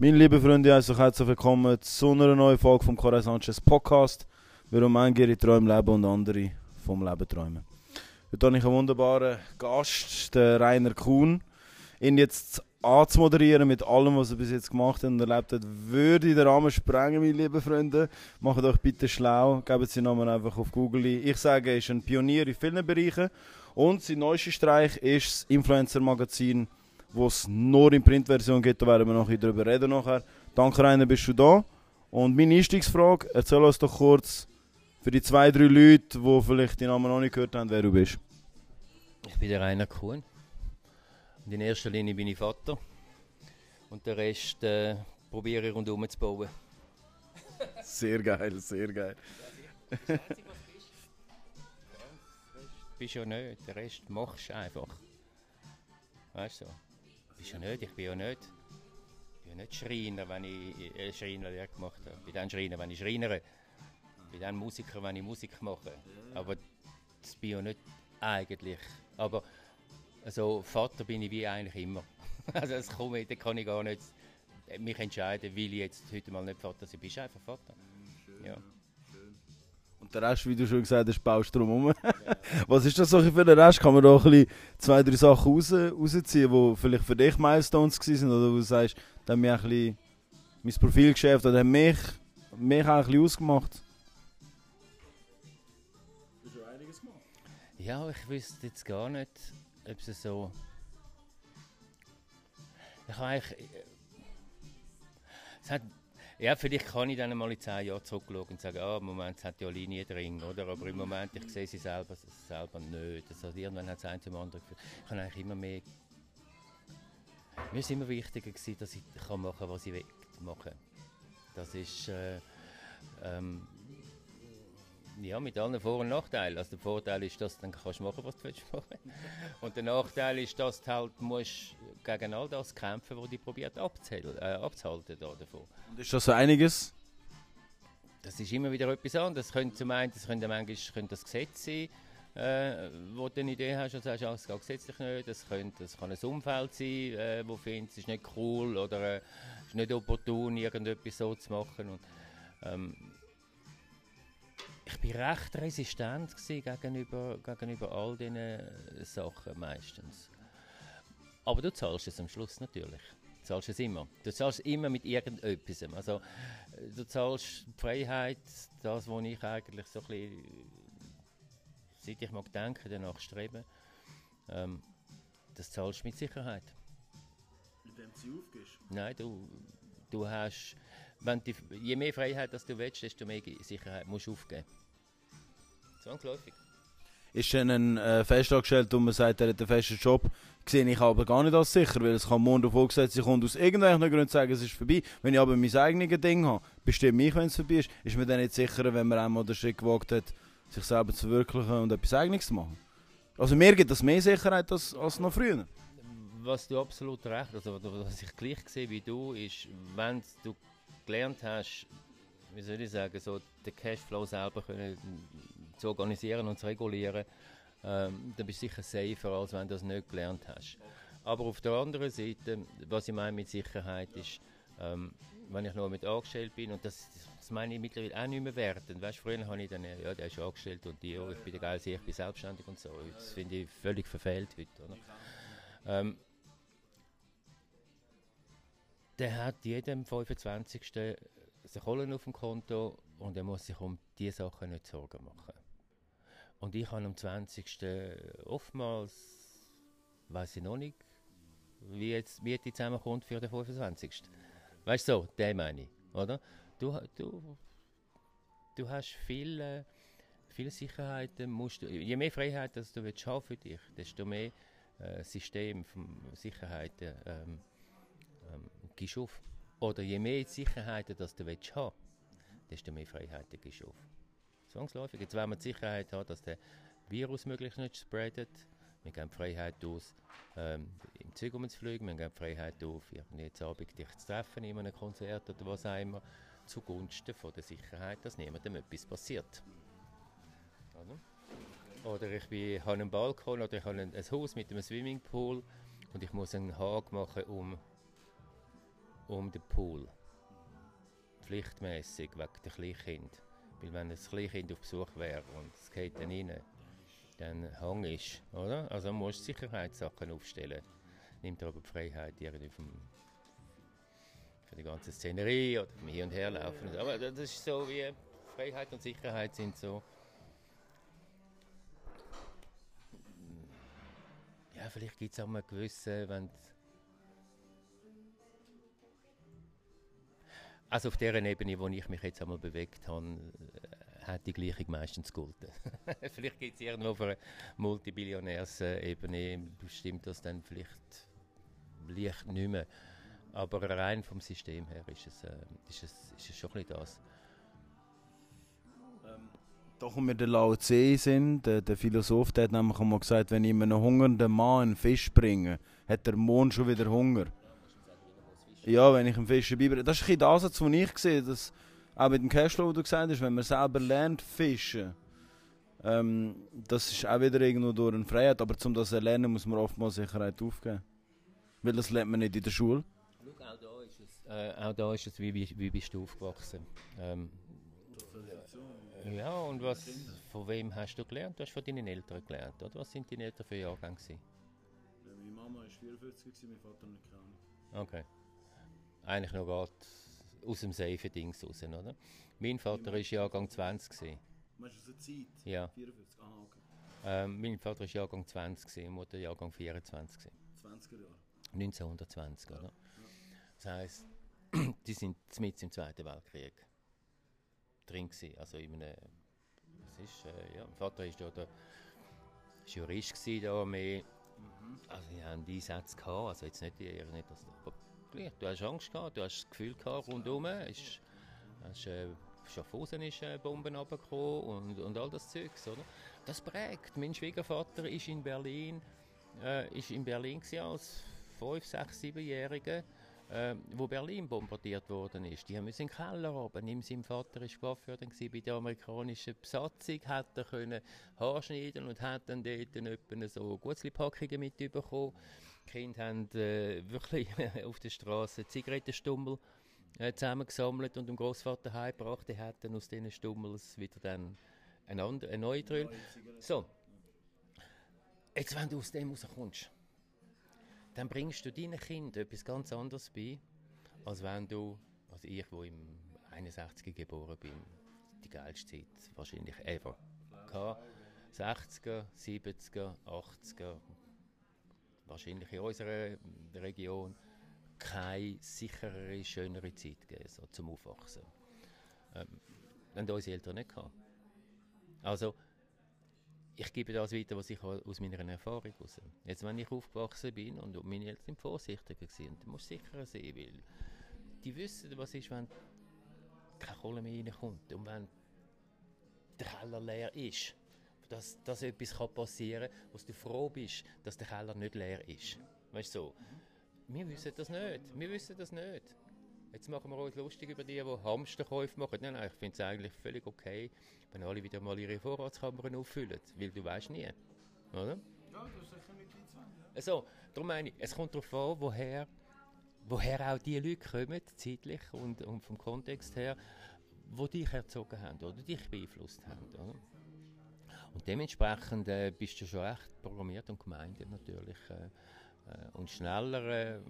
Meine lieben Freunde, also herzlich willkommen zu einer neuen Folge vom Corey Sanchez Podcast. Warum einige ihre Träume leben und andere vom Leben träumen. Heute habe ich einen wunderbaren Gast, den Rainer Kuhn. Ihn jetzt anzumoderieren mit allem, was er bis jetzt gemacht hat und erlebt hat, würde den Rahmen sprengen, meine lieben Freunde. Macht euch bitte schlau, gebt seinen Namen einfach auf Google ein. Ich sage, er ist ein Pionier in vielen Bereichen und sein neuester Streich ist das Influencer-Magazin, das es nur in Printversion gibt, da werden wir noch darüber reden nachher. Danke Rainer, bist du da. Und meine Einstiegsfrage, erzähl uns doch kurz, für die zwei, drei Leute, die vielleicht den Namen noch nicht gehört haben, wer du bist. Ich bin der Rainer Kuhn. Und in erster Linie bin ich Vater. Und den Rest äh, probiere ich rundherum zu bauen. Sehr geil, sehr geil. bist ja nicht, den Rest machst du einfach. Weißt du? Bist ja nicht, ich bin ja nicht, ich bin ja nicht Schreiner, wenn ich äh, Schreinerlehre gemacht habe. Ich bin dann Schreiner, wenn ich Schreinere. Ich bin dann Musiker, wenn ich Musik mache. Aber das bin ja nicht eigentlich. Aber also Vater bin ich wie eigentlich immer. Also das komme, da kann ich gar nicht mich entscheiden, will ich jetzt heute mal nicht Vater sein. Bist einfach Vater. Ja. Und der Rest, wie du schon gesagt hast, baust du drum Was ist das so für den Rest? Kann man da ein bisschen zwei, drei Sachen raus, rausziehen, die vielleicht für dich Milestones waren oder wo du sagst, da haben mich ein bisschen mein Profilgeschäft oder haben mich, mich auch ein bisschen ausgemacht? Hast du einiges gemacht? Ja, ich wüsste jetzt gar nicht, ob es so... Ich habe eigentlich... Äh, es hat ja, vielleicht kann ich dann mal in zehn Jahren zurückschauen und sagen, ah, im Moment hat ja Linie drin, oder? Aber im Moment, ich sehe sie selber, selber nicht. Also irgendwann hat es ein zum anderen geführt. Ich habe eigentlich immer mehr... Mir ist immer wichtiger gewesen, dass ich machen kann, was ich will machen. Das ist... Äh, ähm, ja, mit allen Vor- und Nachteilen. Also der Vorteil ist, dass du dann kannst machen, was du willst machen. Und der Nachteil ist, dass du halt musst gegen all das kämpfen, was die probiert abzuhalten, äh, abzuhalten da davon. Und ist das so einiges? Das ist immer wieder etwas anderes. Das könnte zum einen, das könnte manchmal könnte das Gesetz sein, äh, wo du eine Idee hast und sagst, ah, es geht gesetzlich nicht. Das, könnte, das kann ein Umfeld sein, äh, wo findest, es ist nicht cool oder äh, ist nicht opportun, irgendetwas so zu machen. Und, ähm, ich war recht resistent gegenüber, gegenüber all diesen Sachen meistens. Aber du zahlst es am Schluss natürlich. Du zahlst es immer. Du zahlst immer mit irgendetwas. Also, du zahlst die Freiheit, das, was ich eigentlich so ein bisschen, seit ich mag denken, danach streben, ähm, das zahlst du mit Sicherheit. Mit dem du aufgehst? Nein, du, du hast, wenn die, je mehr Freiheit dass du willst, desto mehr Sicherheit musst du aufgeben. Zwangsläufig. Ist dann ein äh, fest angestellt und man sagt, er hat einen festen Job, sehe ich aber gar nicht als sicher, weil es kann morgen davon gesetzt, ich kann aus irgendwelchen Gründen sagen, es ist vorbei. Wenn ich aber mein eigenes Ding habe, bestimmt mich, wenn es vorbei ist, ist mir dann nicht sicherer, wenn man einmal den Schritt gewagt hat, sich selber zu verwirklichen und etwas Eigenes zu machen. Also mir gibt das mehr Sicherheit als, als noch früher. Was du absolut recht also was ich gleich sehe wie du, ist, wenn du gelernt hast, wie soll ich sagen, so den Cashflow selber können zu organisieren und zu regulieren, ähm, dann bist du sicher safer, als wenn du das nicht gelernt hast. Aber auf der anderen Seite, was ich meine mit Sicherheit ist, ähm, wenn ich noch mit angestellt bin, und das, das meine ich mittlerweile auch nicht mehr wertend. Weißt, früher habe ich dann, ja, der ist angestellt und die, oh, ich bin der geil, ich bin selbstständig und so. Das finde ich völlig verfehlt heute. Oder? Ähm, der hat jedem 25. eine Kohle auf dem Konto und er muss sich um diese Sachen nicht Sorgen machen. Und ich habe am 20. oftmals, weiß ich noch nicht, wie jetzt Miete zusammenkommt für den 25. Weißt du, so, den meine ich, oder? Du, du, du hast viele, viele Sicherheiten, musst du, je mehr Freiheit dass du willst haben für dich, desto mehr äh, System von Sicherheiten ähm, gibst auf. Oder je mehr Sicherheiten dass du willst desto mehr Freiheiten gibst du auf. Zwangsläufig. Jetzt wollen wir die Sicherheit haben, dass der Virus möglichst nicht spreadet. Wir geben Freiheit aus, ähm, im Zug umzufliegen. Wir geben Freiheit auf, jetzt Abend dich zu treffen in einem Konzert oder was auch immer. Zugunsten von der Sicherheit, dass niemandem etwas passiert. Oder, oder ich bin, habe einen Balkon oder ich habe ein, ein Haus mit einem Swimmingpool und ich muss einen Haken machen, um um den Pool. Pflichtmäßig wegen der Kleinkind. Weil wenn ein Kleinkind auf Besuch wäre und es geht dann rein, dann hängst du, oder? Also musst du Sicherheitssachen aufstellen. Nimmt aber die Freiheit irgendwie vom, für die ganze Szenerie oder vom Hier und Her laufen. Aber das ist so wie Freiheit und Sicherheit sind so. Ja, vielleicht gibt es auch mal gewisse, wenn Also auf der Ebene, wo ich mich jetzt einmal bewegt habe, äh, hat die Gleichung meistens gegolten. vielleicht gibt es irgendwo auf einer Multibillionärsebene, bestimmt das dann vielleicht leicht nicht mehr. Aber rein vom System her ist es, äh, ist es, ist es schon ein bisschen das. Ähm, da kommen wir der Lao Tse sind, der, der Philosoph, der hat nämlich einmal gesagt, wenn ich einem hungernden Mann einen Fisch bringe, hat der Mond schon wieder Hunger. Ja, wenn ich einen Fisch beibringe. Das ist ein das, was ich sehe, dass auch mit dem Cashflow, wo du gesagt hast, wenn man selber lernt fischen, ähm, das ist auch wieder irgendwo durch eine Freiheit, aber um das zu lernen, muss man oftmals Sicherheit aufgeben. Weil das lernt man nicht in der Schule. Schau, auch da ist es, äh, auch da ist es wie, wie, wie bist du aufgewachsen? Ähm, ja, und was, von wem hast du gelernt? Du hast von deinen Eltern gelernt, oder? Was sind deine Eltern für Jahrgänge? Ja, meine Mama war 44, mein Vater nicht Okay eigentlich noch gerade aus dem safe Dings raus, oder? Mein Vater war Jahrgang 20. Gewesen. Meinst du so Zeit? Ja. 44, aha, okay. Ähm, mein Vater war Jahrgang 20, gewesen, Mutter Jahrgang 24. Gewesen. 20er Jahre? 1920, ja. oder? Ja. Das heisst, die sind mit im Zweiten Weltkrieg drin gewesen, also in einem, was ist, äh, ja, mein Vater ist ja der Jurist gewesen, da mehr, mhm. also die haben Einsätze gehabt, also jetzt nicht, nicht das, aber gleich. Du hast Angst gehabt, du hast das Gefühl gehabt, rundherum ist, hast, äh, Schaffhausen ist äh, Bomben runtergekommen und, und all das Zeugs, oder? Das prägt. Mein Schwiegervater ist in Berlin, äh, ist in Berlin als 5, 6, 7-Jähriger, äh, wo Berlin bombardiert worden ist. Die haben in den Keller. Ihm sein Vater war Coiffeur bei der amerikanischen Besatzung, hat er können Haarschneiden und hat dann dort etwa so Gutzli-Packungen mitbekommen. Die Kinder haben äh, wirklich auf der Straße Zigarettenstummel äh, zusammengesammelt und dem Großvater heimgebracht. Der hat dann aus diesen Stummels wieder dann eine, andere, eine neue Drüll. So, jetzt wenn du aus dem rauskommst, dann bringst du deinen Kindern etwas ganz anderes bei, als wenn du, also ich, wo im 61 geboren bin, die geilste Zeit wahrscheinlich ever. 60er, 70er, 80er, wahrscheinlich in unserer Region keine sicherere, schönere Zeit gegeben, so zum Aufwachsen. Ähm, haben unsere Eltern nicht gehabt. Also, ich gebe das weiter, was ich aus meiner Erfahrung heraus. Jetzt, wenn ich aufgewachsen bin und meine Eltern sind vorsichtiger waren, dann musst sicherer sein, weil die wissen, was ist, wenn keine Kohle mehr reinkommt und wenn der Keller leer ist dass, dass etwas passieren kann, wo du froh bist, dass der Keller nicht leer ist. Weißt du so? Wir wissen das nicht. Wir wissen das nicht. Jetzt machen wir uns lustig über die, die Hamsterkäufe machen. Nein, nein, ich finde es eigentlich völlig okay, wenn alle wieder mal ihre Vorratskammern auffüllen, weil du weißt nie. Oder? Ja, das ist sicher nicht Also, darum meine ich, es kommt darauf an, woher, woher auch die Leute kommen, zeitlich und, und vom Kontext her, wo dich erzogen haben oder dich beeinflusst haben. Oder? Und dementsprechend äh, bist du schon echt programmiert und gemeint natürlich. Äh, äh, und schneller, äh,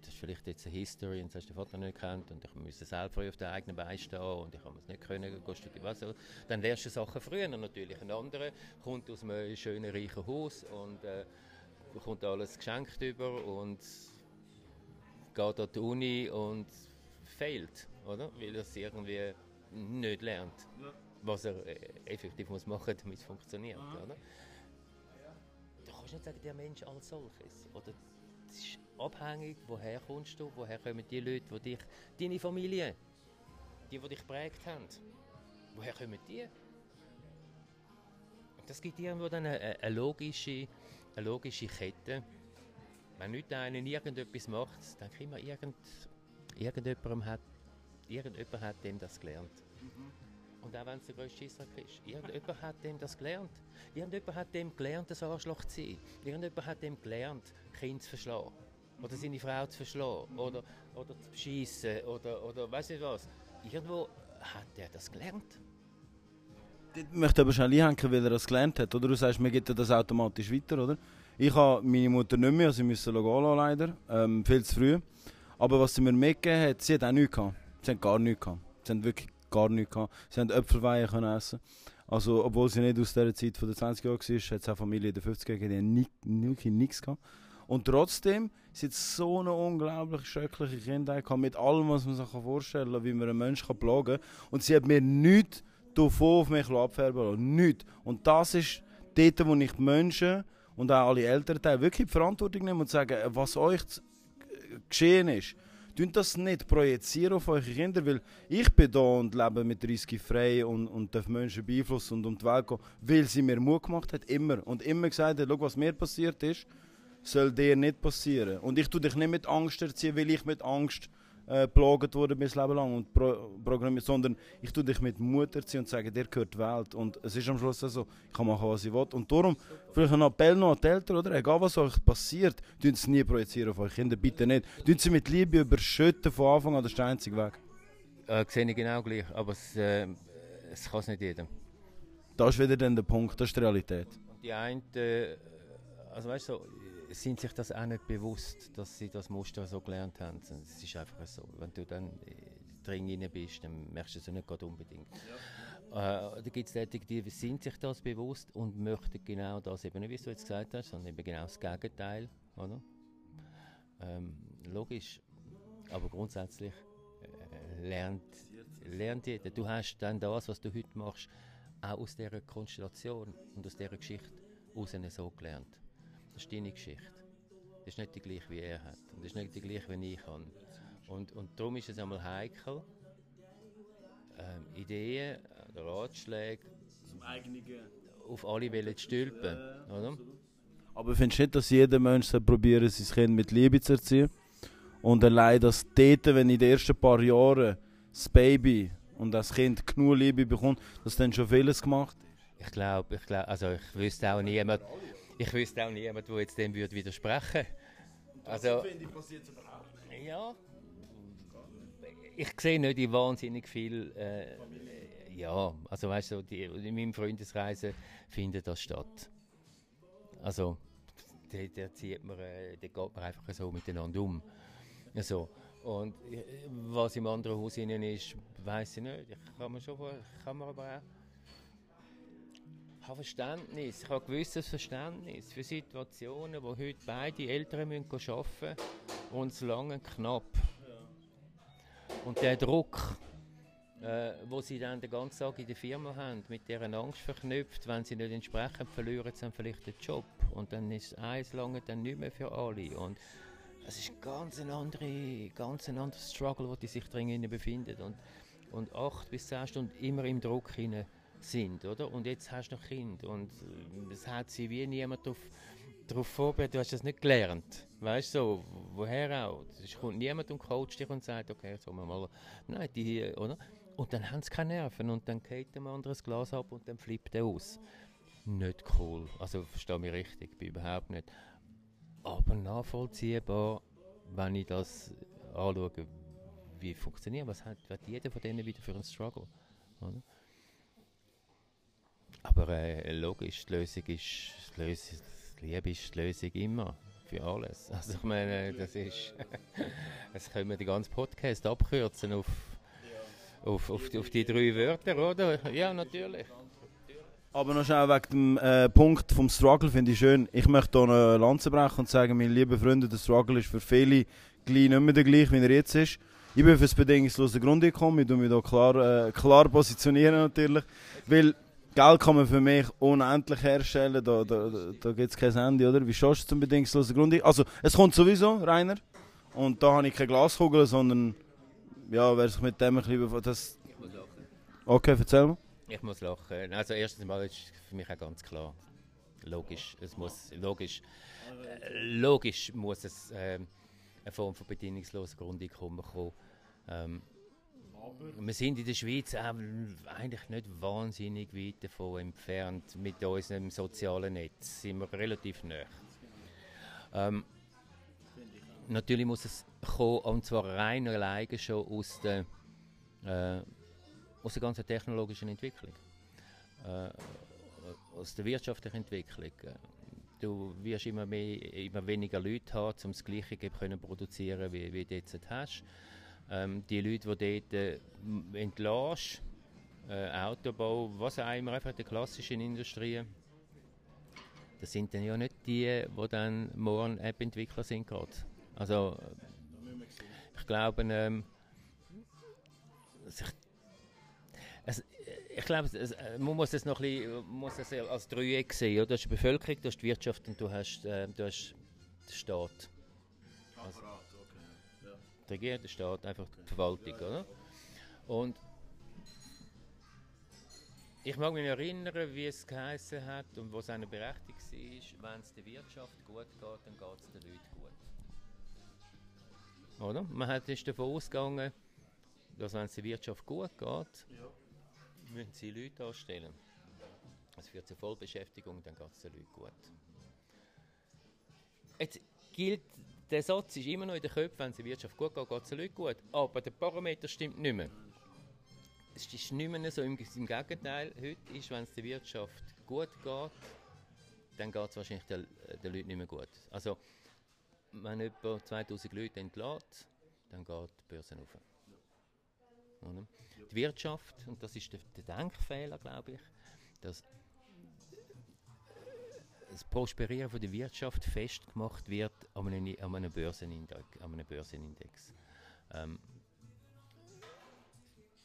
das ist vielleicht jetzt eine History und das hast du den Vater nicht kennt und ich musste selber auf den eigenen Beinen stehen und ich habe es nicht können, was, dann lernst du Sachen früher natürlich. Ein anderer kommt aus einem schönen, reichen Haus und äh, bekommt alles geschenkt über und geht an die Uni und fehlt, oder? Weil er es irgendwie nicht lernt. Ja was er äh, effektiv muss machen damit es funktioniert. Mhm. Oder? Du kannst nicht sagen, der Mensch als solches. Oder es ist abhängig, woher kommst du, woher kommen die Leute, die dich, deine Familie, die, die dich geprägt haben. Woher kommen die? Und das gibt irgendwo dann eine, eine, logische, eine logische Kette. Wenn nicht einer irgendetwas macht, dann immer irgend, irgendjemand hat, irgendjemand hat dem das gelernt. Mhm. Und auch wenn es der grösste Scheissdreck ist. Irgendjemand hat dem das gelernt. Irgendjemand hat dem gelernt, das Arschloch zu sein. Irgendjemand hat dem gelernt, Kind zu verschlagen. oder seine Frau zu verschlagen oder, oder zu beschießen oder, oder weiß nicht was. Irgendwo hat er das gelernt. Ich möchte aber schnell einhängen, weil er das gelernt hat. Oder du sagst, mir geht das automatisch weiter, oder? Ich habe meine Mutter nicht mehr, sie musste gehen leider, ähm, viel zu früh. Aber was sie mir mitgegeben hat, sie hat auch nichts gehabt. Sie haben gar nichts gehabt. Sie haben wirklich gar nichts gehabt. Sie haben Äpfelweihe können essen. Also, obwohl sie nicht aus dieser Zeit von den 20 Jahren war, hat es auch Familie in den 50er gegeben, die wirklich nichts gehabt. Und trotzdem sind so eine unglaublich schreckliche Kindheit gehabt, mit allem, was man sich vorstellen kann, wie man einen Menschen plagen kann. Und sie hat mir nichts davon auf mich abfärben lassen. Nichts. Und das ist dort, wo ich die Menschen und auch alle Elternteile wirklich die Verantwortung nehmen und sagen, was euch geschehen ist. Tun das nicht projizieren auf eure Kinder, weil ich bin da und lebe mit Risky frei und, und darf Menschen beeinflussen und um die Welt gehen, weil sie mir Mut gemacht hat, immer. Und immer gesagt hat, schau, was mir passiert ist, soll dir nicht passieren. Und ich tue dich nicht mit Angst erziehen, weil ich mit Angst äh, plagt wurde mein Leben lang und pro programmiert, sondern ich tue dich mit Mut erziehen und sage, dir gehört die Welt. Und es ist am Schluss so, ich kann machen, was ich will. Und darum, vielleicht ein Appell noch an die Eltern, oder? Egal was euch passiert, tun sie nie projizieren auf eure Kinder, bitte nicht. Tun sie mit Liebe überschütten von Anfang an, das ist der einzige Weg. Äh, sehe ich genau gleich, aber es, äh, es kann es nicht jedem. Das ist wieder dann der Punkt, das ist die Realität. Die einen, äh, also weißt du, sind sich das auch nicht bewusst, dass sie das Muster so gelernt haben. Es ist einfach so. Wenn du dann drin rein bist, dann merkst du es nicht gerade unbedingt. Ja. Äh, da gibt es Leute, die sind sich das bewusst und möchten genau das eben nicht, wie du jetzt gesagt hast, sondern eben genau das Gegenteil. Oder? Ähm, logisch. Aber grundsätzlich äh, lernt, lernt jeder. Du hast dann das, was du heute machst, auch aus dieser Konstellation und aus dieser Geschichte heraus so gelernt. Das ist deine Geschichte. Das ist nicht die gleiche, wie er hat. Und das ist nicht die gleiche, wie ich habe. Und, und darum ist es einmal heikel, ähm, Ideen oder Ratschläge auf alle Wellen zu stülpen. Ja, oder? Aber findest du nicht, dass jeder Mensch probieren sein Kind mit Liebe zu erziehen? Und allein, dass dort, wenn in den ersten paar Jahren das Baby und das Kind genug Liebe bekommt, dass dann schon vieles gemacht ist? Ich glaube, ich glaub, also ich wüsste auch niemand, ich wüsste auch niemand, der jetzt dem würde widersprechen Also, finde ich, passiert überhaupt nicht. Ja, ich sehe nicht wahnsinnig viel. Äh, ja, also weißt du, die, in meinem Freundeskreis findet das statt. Also, da zieht man, äh, da geht man einfach so miteinander um. Also, und äh, was im anderen Haus innen ist, weiß ich nicht. Ich kann man schon, kann man aber auch habe Verständnis, ich habe ein gewisses Verständnis für Situationen, wo heute beide Eltern müssen arbeiten müssen und es lange knapp. Und der Druck, äh, wo sie dann den ganzen Tag in der Firma haben, mit deren Angst verknüpft, wenn sie nicht entsprechend verlieren, sie dann vielleicht den Job. Und dann ist eins lange dann nicht mehr für alle. Und es ist ganz ein andere, ganz ein anderer Struggle, wo die sich drin befinden. Und, und acht bis zehn Stunden immer im Druck hinein sind, oder? Und jetzt hast du noch Kind und äh, es hat sie wie niemand darauf, vorbereitet. Du hast das nicht gelernt, weißt du? So, woher auch? Es kommt niemand und coacht dich und sagt, okay, jetzt wir mal, nein, die, oder? Und dann haben sie keine Nerven und dann geht dem anderen das Glas ab und dann flippt er aus. Nicht cool, also verstehe mich richtig, bin überhaupt nicht. Aber nachvollziehbar, wenn ich das anschaue, wie funktioniert, was hat, hat jeder von denen wieder für einen Struggle, oder? Aber äh, logisch, die Lösung ist, die Lösung, Liebe ist die Lösung immer für alles. Also ich meine, das ist, das können wir den ganzen Podcast abkürzen auf, auf, auf, die, auf die drei Wörter, oder? Ja, natürlich. Aber noch schnell wegen dem äh, Punkt vom Struggle finde ich schön. Ich möchte hier eine Lanze brechen und sagen, meine lieben Freunde, der Struggle ist für viele nicht mehr der gleiche, wie er jetzt ist. Ich bin für das bedingungslose Grundeinkommen, ich tue mich hier klar, äh, klar positionieren natürlich, weil Geld kann man für mich unendlich herstellen, da, da, da gibt es kein Ende, oder? Wie schaust du zum bedingungslosen Grund? Also, es kommt sowieso, Rainer. Und da habe ich keine Glaskugel, sondern, ja, wer sich mit dem ein bisschen das... Ich muss lachen. Okay, erzähl mal. Ich muss lachen. Also, erstens mal ist für mich auch ganz klar, logisch, es muss, logisch, äh, logisch muss es äh, eine Form von bedingungslosen Grundeinkommen kommen. Ähm, wir sind in der Schweiz eigentlich nicht wahnsinnig weit davon entfernt. Mit unserem sozialen Netz sind wir relativ nah. Ähm, natürlich muss es kommen, und zwar rein alleine schon aus der, äh, aus der ganzen technologischen Entwicklung. Äh, aus der wirtschaftlichen Entwicklung. Du wirst immer, mehr, immer weniger Leute haben, um das Gleiche können produzieren, wie, wie du jetzt hast. Ähm, die Leute, die dort äh, entlässt, äh, Autobau, was auch immer, einfach die klassischen Industrien, das sind dann ja nicht die, die dann morgen App-Entwickler sind gerade. Also, ich glaube, ähm, ich, ich glaube, man muss es noch ein bisschen, muss es als Dreieck sehen. Du hast die Bevölkerung, du hast die Wirtschaft und du hast, äh, du hast den Staat. Also, die Regierung, der Staat, einfach die Verwaltung. Oder? Und ich mag mich erinnern, wie es geheißen hat und was eine Berechtigung war, wenn es der Wirtschaft gut geht, dann geht es den Leuten gut. Oder? Man hat ist davon ausgegangen, dass wenn es der Wirtschaft gut geht, müssen sie Leute anstellen. Es führt zur Vollbeschäftigung, dann geht es den Leuten gut. Jetzt gilt, der Satz ist immer noch in den Köpfen, wenn es der Wirtschaft gut geht, geht es den Leuten gut. Aber der Parameter stimmt nicht mehr es ist nicht mehr so, im, im Gegenteil, heute ist, wenn es der Wirtschaft gut geht, dann geht es wahrscheinlich den, den Leuten nicht mehr gut. Also, wenn etwa 2000 Leute entlässt, dann geht die Börse auf. Oder? Die Wirtschaft, und das ist der, der Denkfehler, glaube ich, dass das Prosperieren von der Wirtschaft festgemacht wird an einem, an einem Börsenindex. An einem Börsenindex. Ähm,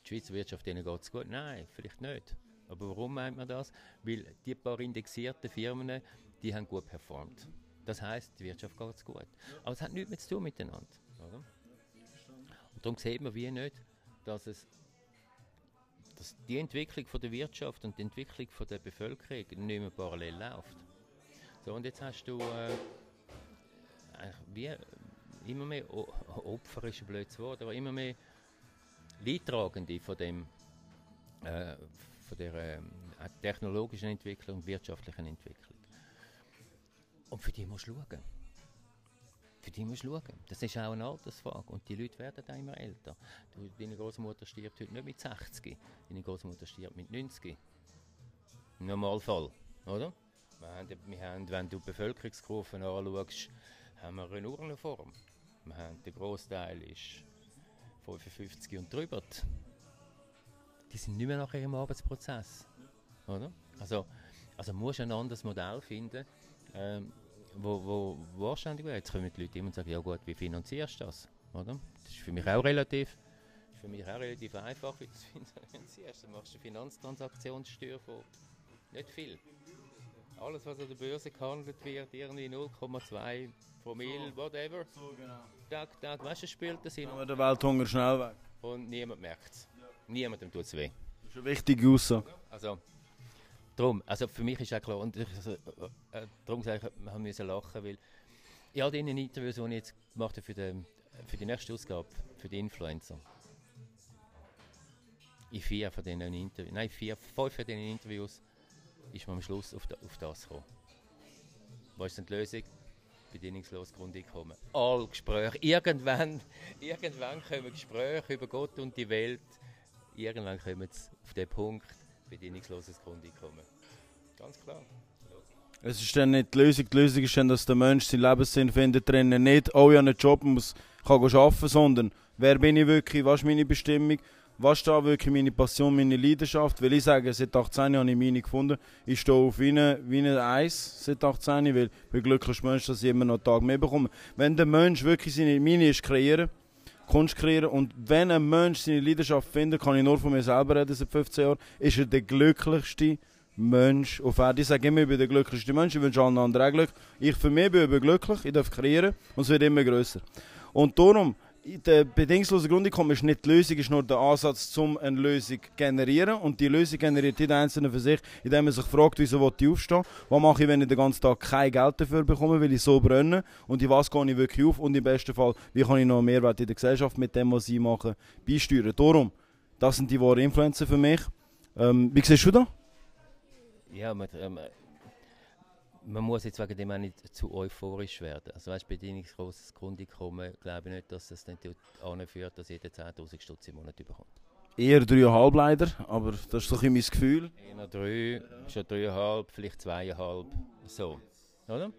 die Schweizer Wirtschaft geht es gut? Nein, vielleicht nicht. Aber warum meint man das? Weil die paar indexierten Firmen, die haben gut performt. Das heißt, die Wirtschaft geht es gut. Aber es hat nichts mehr zu tun miteinander. Und darum sieht man wie nicht, dass es dass die Entwicklung von der Wirtschaft und die Entwicklung von der Bevölkerung nicht mehr parallel läuft. So, und jetzt hast du äh, wie immer mehr Opfer ist ein blödes Wort, aber immer mehr Leidtragende von, dem, äh, von der äh, technologischen Entwicklung und wirtschaftlichen Entwicklung. Und für die musst du schauen. Für die musst du schauen. Das ist auch eine Altersfrage. Und die Leute werden auch immer älter. Du, deine Großmutter stirbt heute nicht mit 60. Deine Großmutter stirbt mit 90. Im Normalfall. Oder? Wir haben, wir haben, wenn du Bevölkerungskurven anschaust, haben wir eine Urnenform. Wir haben, der Großteil ist 55 und drüber, die sind nicht mehr nachher im Arbeitsprozess. Oder? Also, also musst du ein anderes Modell finden, ähm, wo, wo, anständig wäre. Jetzt kommen die Leute immer und sagen, ja gut, wie finanzierst du das? Oder? Das ist für mich auch relativ, für mich auch relativ einfach, wie du das finanzierst. Du machst eine Finanztransaktionssteuer von nicht viel. Alles, was an der Börse gehandelt wird, irgendwie 0,2 Promille, so. whatever. So, genau. Tag, Tag, weißt du, spielt das hin. Aber der Welthunger schnell weg. Und niemand merkt es. Ja. Niemandem tut es weh. Das ist eine wichtige Aussage. Also, darum, also für mich ist auch klar, und ich, also, äh, darum sage ich, wir müssen lachen, weil in all den Interviews, die ich jetzt gemacht habe für die, für die nächste Ausgabe, für die Influencer, in vier von diesen Interviews, nein, vier, fünf von diesen Interviews ist man am Schluss auf, das gekommen. Was ist denn die Lösung? Bedingungslos Grundeinkommen. All Gespräche. Irgendwann, irgendwann kommen Gespräche über Gott und die Welt. Irgendwann kommen sie auf den Punkt, bedingungsloses Grundeinkommen. Ganz klar. Es ist dann nicht die Lösung. Die Lösung ist dann, dass der Mensch seinen Lebenssinn findet, drinnen nicht, oh, ich habe einen Job, muss, kann arbeiten, sondern wer bin ich wirklich, was ist meine Bestimmung, was da wirklich meine Passion, meine Leidenschaft? Weil ich sage, seit 18 Jahren habe ich meine gefunden. Ich stehe auf wie ein, Eis seit 18 weil ich bin glücklich Mensch, dass ich immer noch einen Tag mehr bekomme. Wenn der Mensch wirklich seine meine ist kreieren, Kunst kreieren und wenn ein Mensch seine Leidenschaft findet, kann ich nur von mir selber reden seit 15 Jahren, ist er der glücklichste Mensch auf Erde. Ich sage immer, ich bin der glücklichste Mensch, ich wünsche allen anderen glücklich. Ich für mich bin überglücklich, ich darf kreieren und es wird immer größer. Und darum, der bedingungslose Grundeinkommen ist nicht die Lösung, ist nur der Ansatz, um eine Lösung zu generieren. Und die Lösung generiert jeder Einzelne für sich, indem man sich fragt, wieso ich aufstehen? Was mache ich, wenn ich den ganzen Tag kein Geld dafür bekomme, weil ich so brenne? Und in was gehe ich wirklich auf? Und im besten Fall, wie kann ich noch einen Mehrwert in der Gesellschaft mit dem, was ich mache, beisteuern? Darum, das sind die wahren Influencer für mich. Ähm, wie siehst du das? Ja, mit, ähm, man muss jetzt wegen dem auch nicht zu euphorisch werden. Also weißt, bedingungsloses Grundeinkommen, glaube ich nicht, dass das nicht anführt, dass jeder 10'000 Stutz im Monat bekommt. Eher 3,5 leider, aber das ist so ein mein Gefühl. Eher 3, schon 3,5, vielleicht 2,5, so. Oder?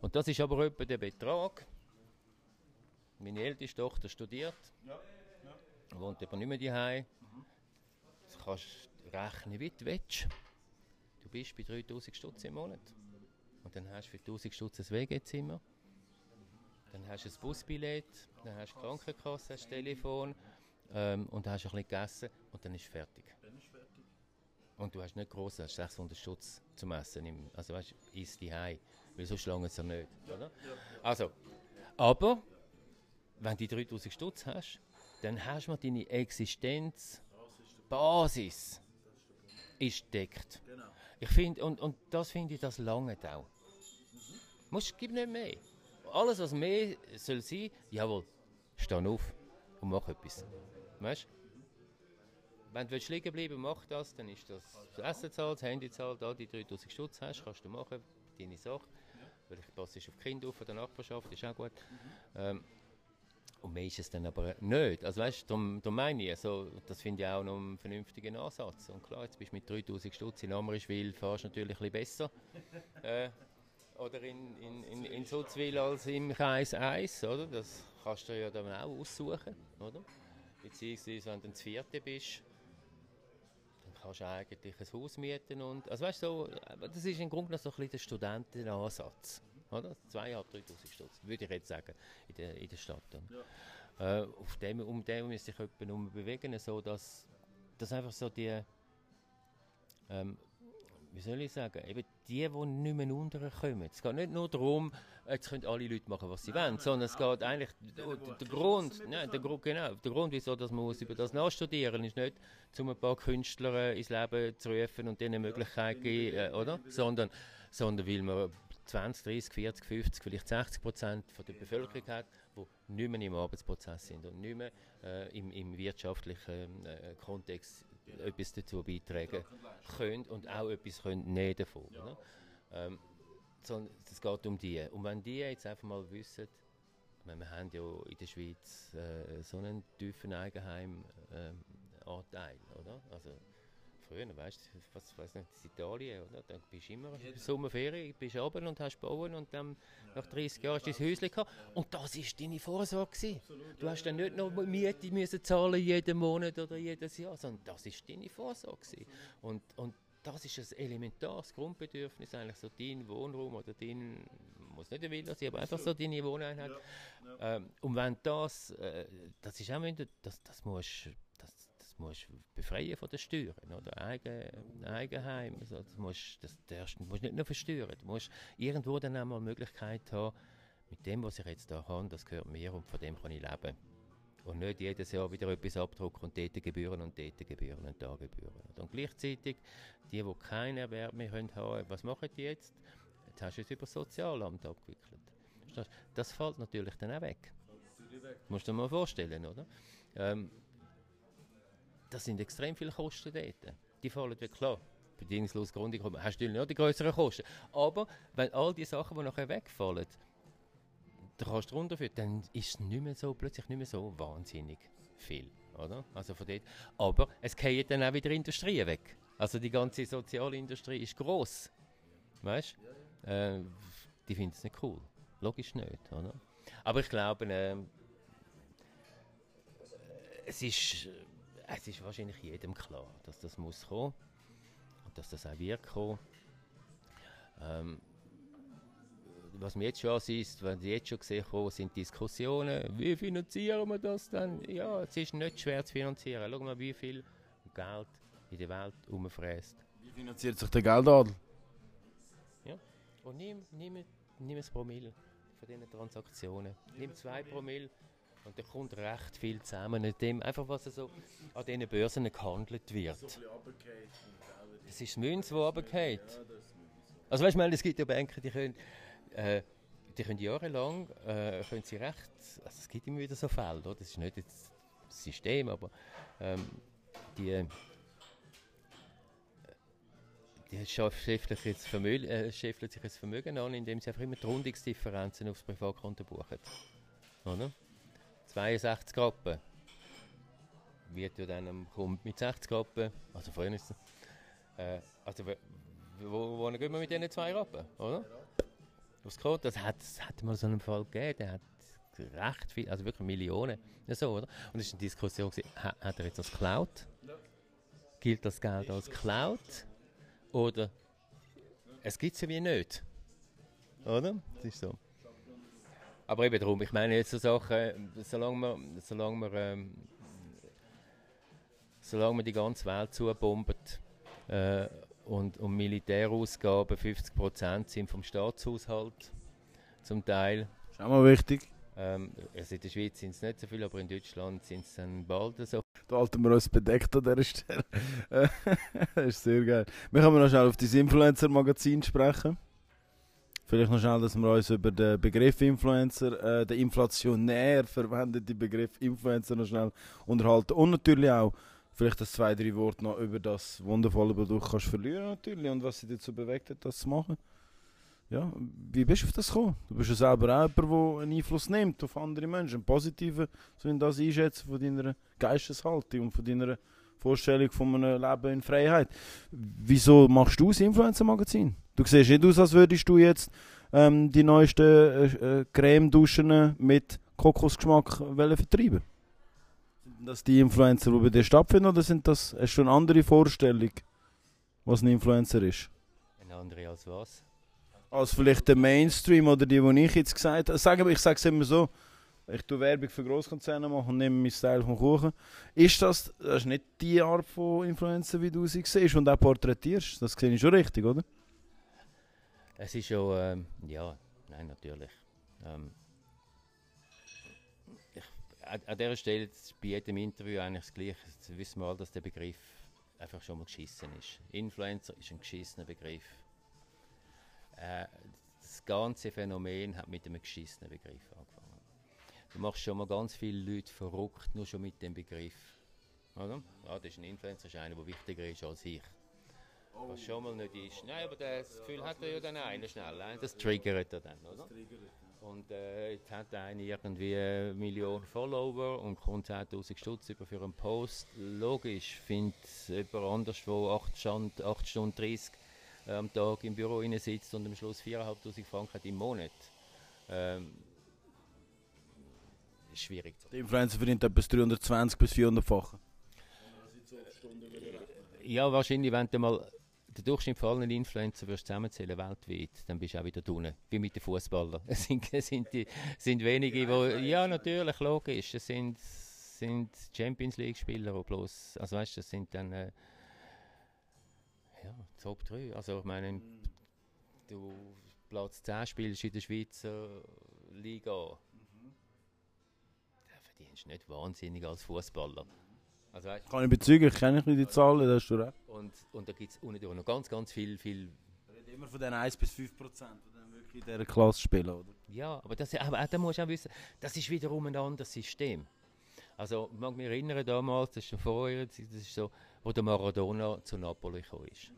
Und das ist aber etwa der Betrag. Meine älteste Tochter studiert, wohnt aber nicht mehr daheim. Du kannst rechnen, wie du willst. Du bist bei 3000 Stutz im Monat. Und dann hast du für 1000 Stutz ein WG-Zimmer. Dann hast du ein Busbillett, dann hast du Krankenkasse, hast Telefon ähm, und dann hast du ein bisschen gegessen und dann ist es fertig. Und du hast nicht groß, hast 600 Stutz zum Essen. Im, also weißt du, isst die Hei, weil so lange es ja nicht. Oder? Also, aber wenn du 3000 Stutz hast, dann hast du deine Existenz, Basis, ist deckt. Ich finde, und, und das finde ich, das lange auch. Musst, gib nicht mehr. Alles, was mehr soll sein, jawohl, steh auf und mach etwas. Weißt Wenn du liegen bleiben mach das, dann ist das Essen zahlt, das Handy zahlt, da die 3000 Stutz hast, kannst du machen, deine Sache. Vielleicht passt du auf die Kinder auf der Nachbarschaft, ist auch gut. Ähm, und mehr ist es dann aber nicht. Also weißt du, darum, meine ich, also, das finde ich auch noch einen vernünftigen Ansatz. Und klar, jetzt bist du mit 3000 Stutz in Amrischwil, fahrst du natürlich ein bisschen besser. äh, oder in, in, in, in Sutzwil als im Kreis 1, oder? Das kannst du ja dann auch aussuchen, oder? Beziehungsweise, wenn du ein Vierte bist, dann kannst du eigentlich ein Haus mieten und, also weißt du, so, das ist im Grunde noch so ein bisschen der Studentenansatz, oder? 2'500, 3'000 Stutz, würde ich jetzt sagen, in der, in der Stadt. Ja. Äh, auf dem, um den müsste ich jemanden bewegen, so dass, dass einfach so die, ähm, wie soll ich sagen, eben die, die nicht mehr unterkommen. Es geht nicht nur darum, jetzt können alle Leute machen, was sie nein, wollen, sondern es geht eigentlich, der, der Grund, nein, der, genau, der Grund, wieso dass man über das nachstudieren ist nicht, um ein paar Künstler ins Leben zu rufen und eine Möglichkeit geben, äh, oder? Sondern, sondern weil man 20, 30, 40, 50, vielleicht 60 Prozent der Bevölkerung hat, die nicht mehr im Arbeitsprozess sind und nicht mehr äh, im, im wirtschaftlichen äh, Kontext etwas dazu beitragen können und auch etwas können nehmen davon. Ja. Ähm, sondern es geht um die. Und wenn die jetzt einfach mal wissen, meine, wir haben ja in der Schweiz äh, so einen tiefen Eigenheimanteil, äh, oder? Also früher, weißt du, was weiß nicht, das Italien, oder? Da bist du immer in Sommerferien, bist oben und hast bauen und dann ja, nach 30 Jahren hast du dein Häuschen gehabt. Und das war deine Vorsorge. Absolut, du hast dann nicht noch Miete müssen zahlen jeden Monat oder jedes Jahr, sondern das war deine Vorsorge. Und, und das ist ein elementares Grundbedürfnis, eigentlich so dein Wohnraum oder dein, muss nicht ein Villa sein, aber einfach so deine Wohneinheit. Ja, ja. Ähm, und wenn das, äh, das ist auch, wenn du, das, das musst musst du befreien von den Steuern, oder? Eigen, Eigenheim, also das musst, das darfst, musst nicht nur versteuern, du musst irgendwo dann einmal die Möglichkeit haben, mit dem, was ich jetzt da habe, das gehört mir und von dem kann ich leben. Und nicht jedes Jahr wieder etwas abdrucken und dort Gebühren und dort Gebühren und da Gebühren. Und gleichzeitig, die, die keinen Erwerb mehr haben, was machen die jetzt? Jetzt hast du es über das Sozialamt abgewickelt. Das, das fällt natürlich dann auch weg. Das musst du dir mal vorstellen, oder? Ähm, das sind extrem viele Kosten dort. Die fallen ja klar. Bedingungslos Grundeinkommen hast du natürlich die größeren Kosten. Aber wenn all die Sachen, die nachher wegfallen, da kannst du runterführen, dann ist es nicht mehr so, plötzlich nicht mehr so wahnsinnig viel. Oder? Also von dort. Aber es geht dann auch wieder Industrie weg. Also die ganze Sozialindustrie ist groß. Weißt du? Äh, die finden es nicht cool. Logisch nicht. Oder? Aber ich glaube, äh, es ist es ist wahrscheinlich jedem klar, dass das muss kommen und dass das auch wird kommen. Ähm, was mir jetzt schon ist, wenn Sie jetzt schon gesehen haben, sind Diskussionen, wie finanzieren wir das dann? Ja, es ist nicht schwer zu finanzieren. Schau mal, wie viel Geld in der Welt umfräst. Wie finanziert sich der Geldadel? Ja, und nimm, nimm, nimm ein Promille von diesen Transaktionen. Nimm zwei Promille und da kommt recht viel zusammen mit dem, einfach was so an diesen Börsen gehandelt wird. Das ist Münz, das runtergeht. Also weißt du, es gibt ja Banken, die können, äh, die können jahrelang, äh, können sie recht, also es gibt immer wieder so Fälle, oder? das ist nicht das System, aber ähm, die, die scheffelt jetzt Vermögen, äh, sich das Vermögen an, indem sie einfach immer die Rundungsdifferenzen aufs Privatkonto buchen. Oder? 62 Rappen wird ja dann kommt mit 60 Rappen, also vorhin ist äh, also wo, wo gehen wir mit diesen zwei Rappen, oder? Aufs Konto, das hat, das hat mal so einen Fall gegeben, der hat recht viel, also wirklich Millionen, ja, so, oder? Und es war eine Diskussion, gewesen, hat, hat er jetzt das geklaut? Gilt das Geld als geklaut? Oder es gibt es ja wie nicht. Oder? Das ist so. Aber eben darum, ich meine jetzt so Sachen, solange man, solange man, ähm, solange man die ganze Welt zubombt äh, und, und Militärausgaben 50% sind vom Staatshaushalt zum Teil. Das ist auch mal wichtig. Ähm, also in der Schweiz sind es nicht so viele, aber in Deutschland sind es dann bald so. Da halten wir uns bedeckt an dieser Stelle. das ist sehr geil. Wir können noch schnell auf das Influencer-Magazin sprechen. Vielleicht noch schnell, dass wir uns über den Begriff Influencer, äh, den inflationär verwendeten Begriff Influencer noch schnell unterhalten. Und natürlich auch vielleicht das zwei, drei Worte noch über das wundervolle Produkt kannst verlieren natürlich und was sie dazu bewegt hat, das zu machen. Ja, wie bist du auf das gekommen? Du bist ja selber auch jemand, der einen Einfluss nimmt auf andere Menschen, einen positiven, so in das einschätzen von deiner Geisteshaltung und von deiner Vorstellung von einem Leben in Freiheit. Wieso machst du das Influencer-Magazin? Du siehst nicht aus, als würdest du jetzt ähm, die neuesten äh, äh, Creme-Duschen mit Kokosgeschmack vertreiben. Sind das die Influencer, die bei dir stattfinden, oder sind das, hast du eine andere Vorstellung, was ein Influencer ist? Eine andere als was? als vielleicht der Mainstream oder die, die ich jetzt gesagt habe. Sagen wir, ich sage es immer so, ich tue Werbung für Großkonzerne machen und nehme meinen Style vom Kuchen. Ist das, das ist nicht die Art von Influencer, wie du sie siehst und auch porträtierst? Das sehe ich schon richtig, oder? Es ist schon, ähm, ja, nein, natürlich. Ähm, ich, an, an dieser Stelle bei jedem Interview eigentlich das Gleiche. Jetzt wissen wir alle, dass der Begriff einfach schon mal geschissen ist. Influencer ist ein geschissener Begriff äh, das ganze Phänomen hat mit einem geschissenen Begriff angefangen. Du machst schon mal ganz viele Leute verrückt, nur schon mit dem Begriff. Oder? Ja, das ist ein Influencer, ist einer, der wichtiger ist als ich. Oh. Was schon mal nicht ist. Nein, aber das Gefühl hat er ja dann einer schnell. Das triggert er dann, oder? Und äh, jetzt hat einer irgendwie eine Million Follower und kommt 10.000 Stutz über für einen Post. Logisch findet jemand anders, der 8 Stunden, 8 Stunden 30 am Tag im Büro sitzt und am Schluss 4'500 Franken hat im Monat. Ähm, ist schwierig. Der Influencer verdient etwas 320 bis 400-fach. Ja, wahrscheinlich, wenn du mal den Durchschnitt von allen Influencer wirst zusammenzählen weltweit, dann bist du auch wieder drinnen, wie mit den Fußballern. Es sind, sind, die, sind wenige, wo, ja natürlich, logisch, es sind, sind Champions League Spieler, bloß, also weißt, das sind dann äh, ja, Top 3. Also ich meine, mhm. du Platz 10 spielst in der Schweizer Liga. Mhm. Da verdienst du nicht wahnsinnig als Fußballer. Also, weißt, Kann ich bezeugen, ich kenne nicht die Zahlen, das hast du recht. Und, und da gibt es noch ganz, ganz viel, viel... immer von den 1 bis 5 Prozent, die dann wirklich in dieser Klasse spielen, oder? Ja, aber, das, aber da musst du auch wissen, das ist wiederum ein anderes System. Also, ich mag mich erinnern damals, das ist schon vorher, das ist so, wo der Maradona zu Napoli gekommen ist.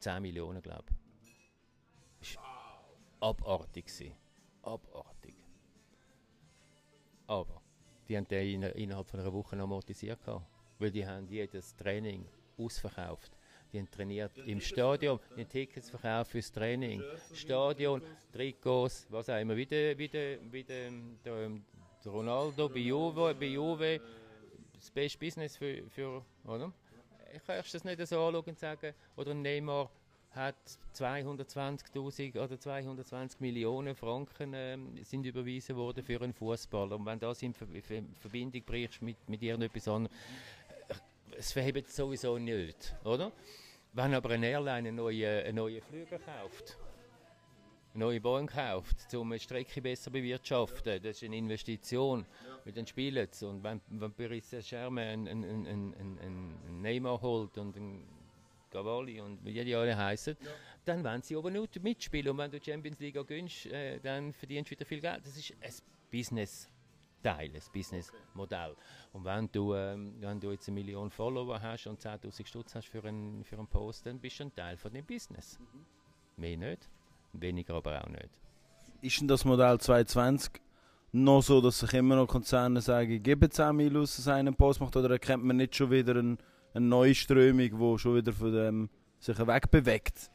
10 Millionen, glaube ich. Das war abartig. Gewesen. Abartig. Aber die haben den innerhalb von einer Woche amortisiert. Weil die haben jedes Training ausverkauft. Die haben trainiert im Stadion, die Tickets verkauft fürs Training. Stadion, Trikots, was auch immer. Wie der, wie der, wie Ronaldo bei Juve, bei Juve das beste Business für, für oder? ich kann das nicht so anschauen und sagen, oder Neymar hat 220.000 oder 220 Millionen Franken äh, sind überwiesen worden für einen Fußballer. Und wenn das in Ver Ver Verbindung brichst mit, mit irgendetwas anderem, es verhebt sowieso nicht, oder? Wenn aber eine Airline einen neuen, einen neuen Flüger kauft, eine neue Bahn kauft, um eine Strecke besser bewirtschaften, das ist eine Investition. Mit den Spielen. Und wenn, wenn Paris Saint-Germain einen, einen, einen, einen, Neymar holt und einen Cavalli und wie die alle heißen, ja. dann wollen sie aber nur mitspielen. Und wenn du Champions League gönnst, äh, dann verdienst du wieder viel Geld. Das ist ein Business. Teil, ein Businessmodell. Und wenn du, ähm, wenn du jetzt eine Million Follower hast und 10'000 Stutz hast für einen, für einen Post, dann bist du ein Teil von dem Business. Mehr nicht, weniger aber auch nicht. Ist denn das Modell 220 noch so, dass sich immer noch Konzerne sagen, geben 10 Mil aus, dass einen Post macht, oder erkennt man nicht schon wieder ein, eine neue Strömung, die schon wieder von dem sich wegbewegt?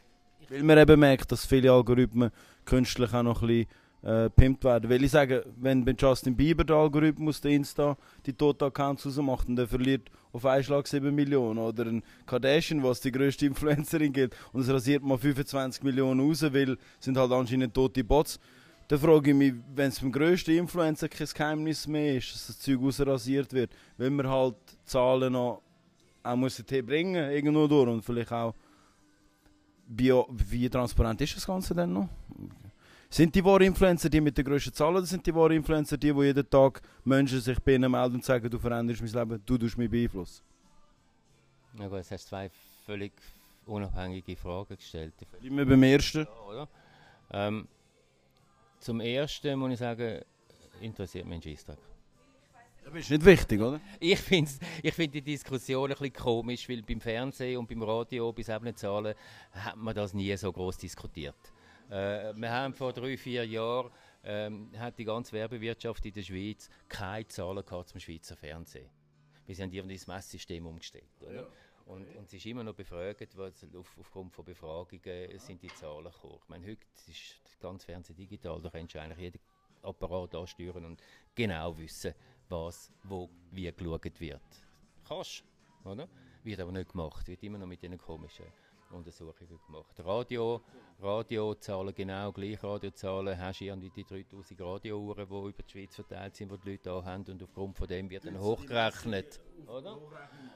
Weil man eben merkt, dass viele Algorithmen künstlich auch noch ein bisschen äh, pimpt werden. Weil ich sage, wenn bei Justin Bieber der Algorithmus der Insta die Total Accounts rausmacht und der verliert auf einen Schlag 7 Millionen oder ein Kardashian, was die größte Influencerin gilt, und es rasiert mal 25 Millionen raus, weil sind halt anscheinend tote Bots. Dann frage ich mich, wenn es beim grössten Influencer kein Geheimnis mehr ist, dass das Zeug rausrasiert wird, wenn man halt Zahlen noch auch muss bringen, irgendwo durch und vielleicht auch wie, wie transparent ist das Ganze denn noch? Sind die wahren Influencer die mit den grössten Zahlen oder sind die wahren Influencer die, wo jeden Tag Menschen sich bei ihnen melden und sagen, du veränderst mein Leben, du tust mich beeinflussen? Na gut, jetzt hast du zwei völlig unabhängige Fragen gestellt. Immer beim ersten. Ja? Ähm, zum ersten muss ich sagen, interessiert mich ein Scheissdreck. Das ist nicht wichtig, oder? Ich finde ich find die Diskussion ein bisschen komisch, weil beim Fernsehen und beim Radio, bei selben Zahlen, hat man das nie so groß diskutiert. Äh, wir haben vor drei, vier Jahren ähm, hat die ganze Werbewirtschaft in der Schweiz keine Zahlen gehabt zum Schweizer Fernsehen. Wir sind irgendwie das Messsystem umgestellt. Ja. Und, und es ist immer noch befragt, was auf, aufgrund von Befragungen sind die Zahlen gekommen. Ich meine, heute ist das ganze Fernsehen digital, da kannst du eigentlich jeden Apparat ansteuern und genau wissen, was, wo, wie geschaut wird. Kannst, oder? Wird aber nicht gemacht, wird immer noch mit diesen komischen Untersuchungen gemacht. Radio, Radiozahlen genau gleich. Radiozahlen hast du irgendwie die 3000 Radiouhren, die über die Schweiz verteilt sind, die die Leute haben und aufgrund von dem wird dann hochgerechnet. Oder?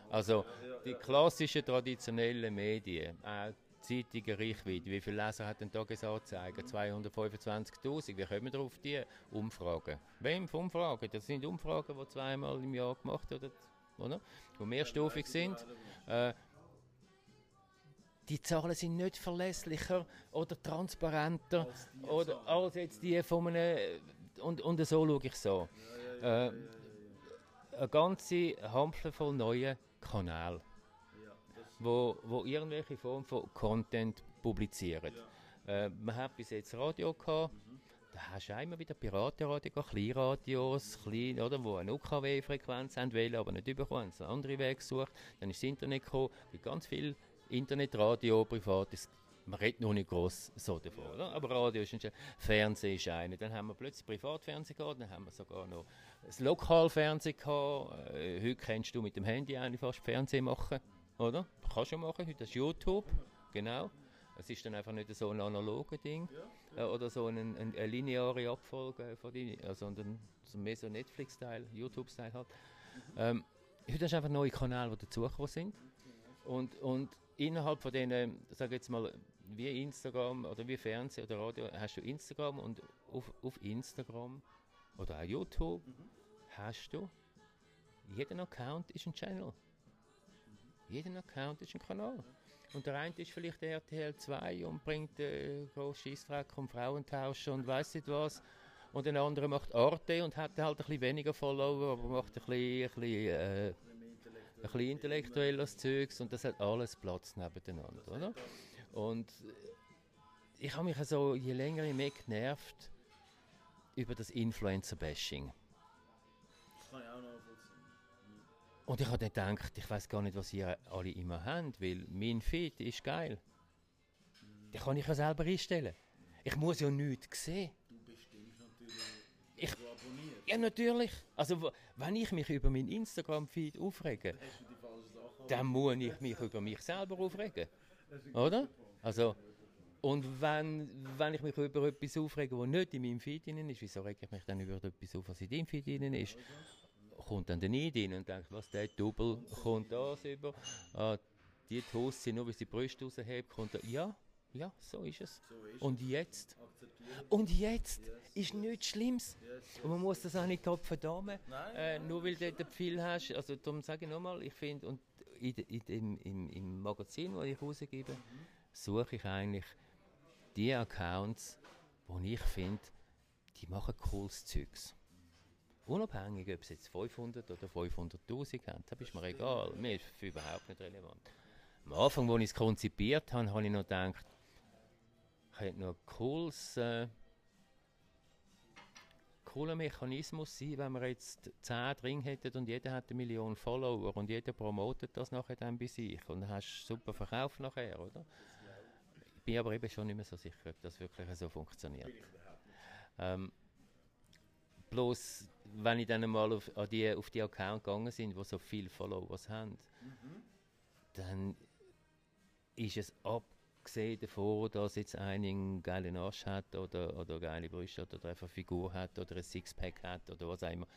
Also die klassischen traditionellen Medien, auch Zeitungen, Reichweite, wie viele Leser hat ein Tagesanzeiger? 225'000. Wie kommen wir auf die Umfragen? Wem Umfragen? Das sind Umfragen, die zweimal im Jahr gemacht werden, oder? Die mehrstufig sind. Äh, die Zahlen sind nicht verlässlicher oder transparenter als, oder, als jetzt die von einem. Und, und so schaue ich so. Äh, eine ganze Hampel voll neuen Kanälen, wo, wo irgendwelche Form von Content publizieren. Äh, man hat bis jetzt Radio gehabt. Da hast du immer wieder Piratenradio, Kleinradios, klein, oder, wo eine UKW-Frequenz haben wollen, aber nicht bekommen, haben andere Wege gesucht. Dann ist das Internet gekommen, mit ganz viel Internetradio, privates, man redet noch nicht groß so davon, oder? aber Radio ist ein Fernsehen ist eine. Dann haben wir plötzlich Privatfernsehen gehabt, dann haben wir sogar noch das Lokalfernsehen gehabt. Äh, heute kannst du mit dem Handy eigentlich fast Fernsehen machen, oder? Kannst du machen, heute ist YouTube, genau. Es ist dann einfach nicht so ein analoges Ding äh, oder so eine, eine, eine, lineare Abfolge von die, also sondern so mehr so Netflix-Style, YouTube-Style halt. Ähm, heute hast du einfach neue Kanäle, die dazugekommen sind. Und, und innerhalb von denen, sage jetzt mal, wie Instagram oder wie Fernsehen oder Radio, hast du Instagram und auf, auf Instagram oder auch YouTube mhm. hast du, jeder Account ist ein Channel. Jeder Account ist ein Kanal. Und der eine ist vielleicht der RTL 2 und bringt äh, Scheissdreck und Frauentausch und weiß nicht was. Und der andere macht Arte und hat halt ein bisschen weniger Follower, aber macht ein bisschen, ein bisschen äh, ein bisschen intellektuelles Zeugs und das hat alles Platz nebeneinander, oder? Und ich habe mich also je länger je mehr genervt über das Influencer-Bashing. kann ich auch Und ich habe dann gedacht, ich weiß gar nicht, was ihr alle immer habt, weil mein Feed ist geil. Den kann ich ja selber einstellen. Ich muss ja nichts sehen. Du bestimmst natürlich, ich, ja, natürlich. Also, wenn ich mich über meinen Instagram-Feed aufrege, dann muss ich mich über mich selber aufregen. Oder? Also, und wenn, wenn ich mich über etwas aufrege, das nicht in meinem Feed drin ist, wieso rege ich mich dann über etwas auf, was in deinem Feed drin ist? Kommt dann der Neid rein und denkt, was, der Double kommt das über? Ah, die Hose, nur weil sie die Brüste raushebt, kommt da, ja, ja, so ist es. So ist und jetzt? Und jetzt yes. ist nichts Schlimmes. Yes. Und man muss das auch nicht verdammen, äh, nur weil du den Pfeil hast. Also darum sage ich nochmal, ich finde, und in, in, im, im, im Magazin, das ich rausgebe, mhm. suche ich eigentlich die Accounts, wo ich finde, die machen cooles Zeugs. Unabhängig, ob es jetzt 500 oder 500'000 haben, das ist mir egal. Mir ist überhaupt nicht relevant. Am Anfang, als ich es konzipiert habe, habe ich noch gedacht, hätte noch ein cooles... Äh, cooler Mechanismus sein, wenn wir jetzt 10 drin hätten und jeder hat eine Million Follower und jeder promotet das nachher dann bei sich und dann hast du super Verkauf nachher, oder? Ich bin aber eben schon nicht mehr so sicher, ob das wirklich so funktioniert. Ähm, bloß, wenn ich dann mal auf, die, auf die Account gegangen bin, die so viele Followers haben, mhm. dann ist es ab abgesehen davon, dass jetzt einer einen geilen Arsch hat oder, oder geile Brüste oder einfach eine Figur hat oder ein Sixpack hat oder was auch immer,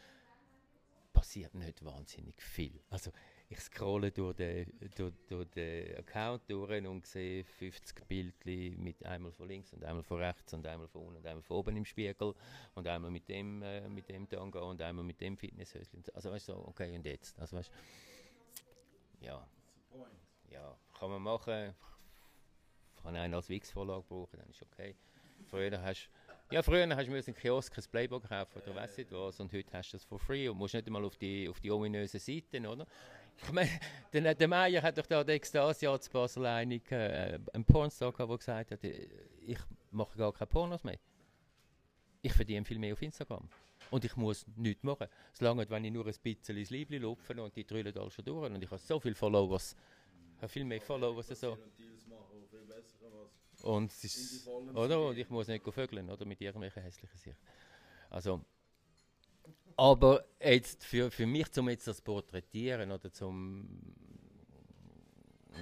passiert nicht wahnsinnig viel. Also ich scrolle durch den, durch, durch den Account durch und sehe 50 Bildchen mit einmal von links und einmal von rechts und einmal von unten und einmal von oben im Spiegel und einmal mit dem, äh, mit dem Tanga und einmal mit dem Fitnesshöschen. Also weißt du, so, okay und jetzt. Also weißt ja. Ja, kann man machen kann einen als Wix-Vorlage brauchen, dann ist okay. Früher hast ja, früher hast du einen Kiosk ein Playboy kaufen oder weiss nicht was und heute hast du das for free und musst nicht einmal auf die, auf die ominösen Seiten, oder? Ich meine, der, Meier hat doch da der Ekstasia zu Basel einig, äh, einen Pornstar gehabt, der gesagt hat, äh, ich mache gar keine Pornos mehr. Ich verdiene viel mehr auf Instagram. Und ich muss nichts machen. Solange, wenn ich nur ein bisschen ins Liebling lupfe und die trüllen alle schon durch und ich habe so viele Followers, habe viel mehr Followers als so. Und es ist, oder? Und ich muss nicht vögeln, oder? Mit irgendwelchen hässlichen Sachen. Also, aber jetzt für, für mich, um jetzt das porträtieren oder zum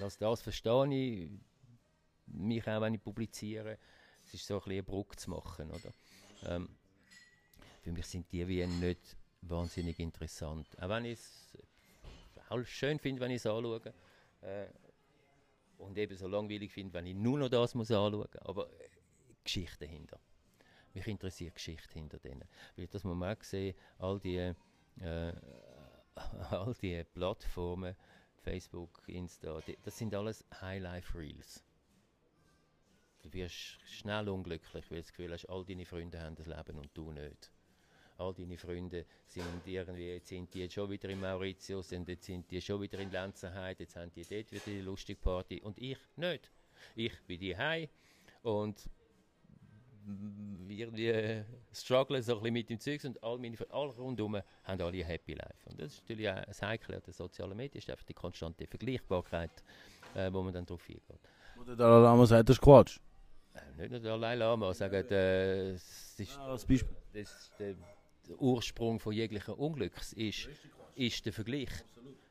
dass das verstehe ich, mich auch, wenn ich publiziere, es ist so ein bisschen eine Brücke zu machen, oder? Ähm, für mich sind die wie nicht wahnsinnig interessant. Auch wenn ich es auch schön finde, wenn ich es anschaue. Äh, und eben so langweilig finde, wenn ich nur noch das muss anschauen muss. Aber äh, Geschichte dahinter. Mich interessiert Geschichte hinter denen. Weil das man auch sehen, all die, äh, all die Plattformen, Facebook, Insta, die, das sind alles Highlife-Reels. Du wirst schnell unglücklich, weil du das Gefühl hast, all deine Freunde haben das Leben und du nicht all deine Freunde sind irgendwie, jetzt sind die jetzt schon wieder in Mauritius und jetzt sind die schon wieder in Lenzerheide, jetzt haben die dort wieder die lustige Party und ich nicht. Ich bin die heim und irgendwie äh, struggle so ein bisschen mit dem Zeugs und all meine alle rundherum haben alle ein Happy Life. Und das ist natürlich auch ein Heikel der sozialen Medien, ist einfach die konstante Vergleichbarkeit, äh, wo man dann drauf eingeht. Wo der Dalai Lama sagt, das ist Quatsch. Äh, nicht nur der Dalai Lama, sagen, äh, es ist, ah, als Beispiel. Das, der, der Ursprung von jeglichen Unglücks ist, ist der Vergleich.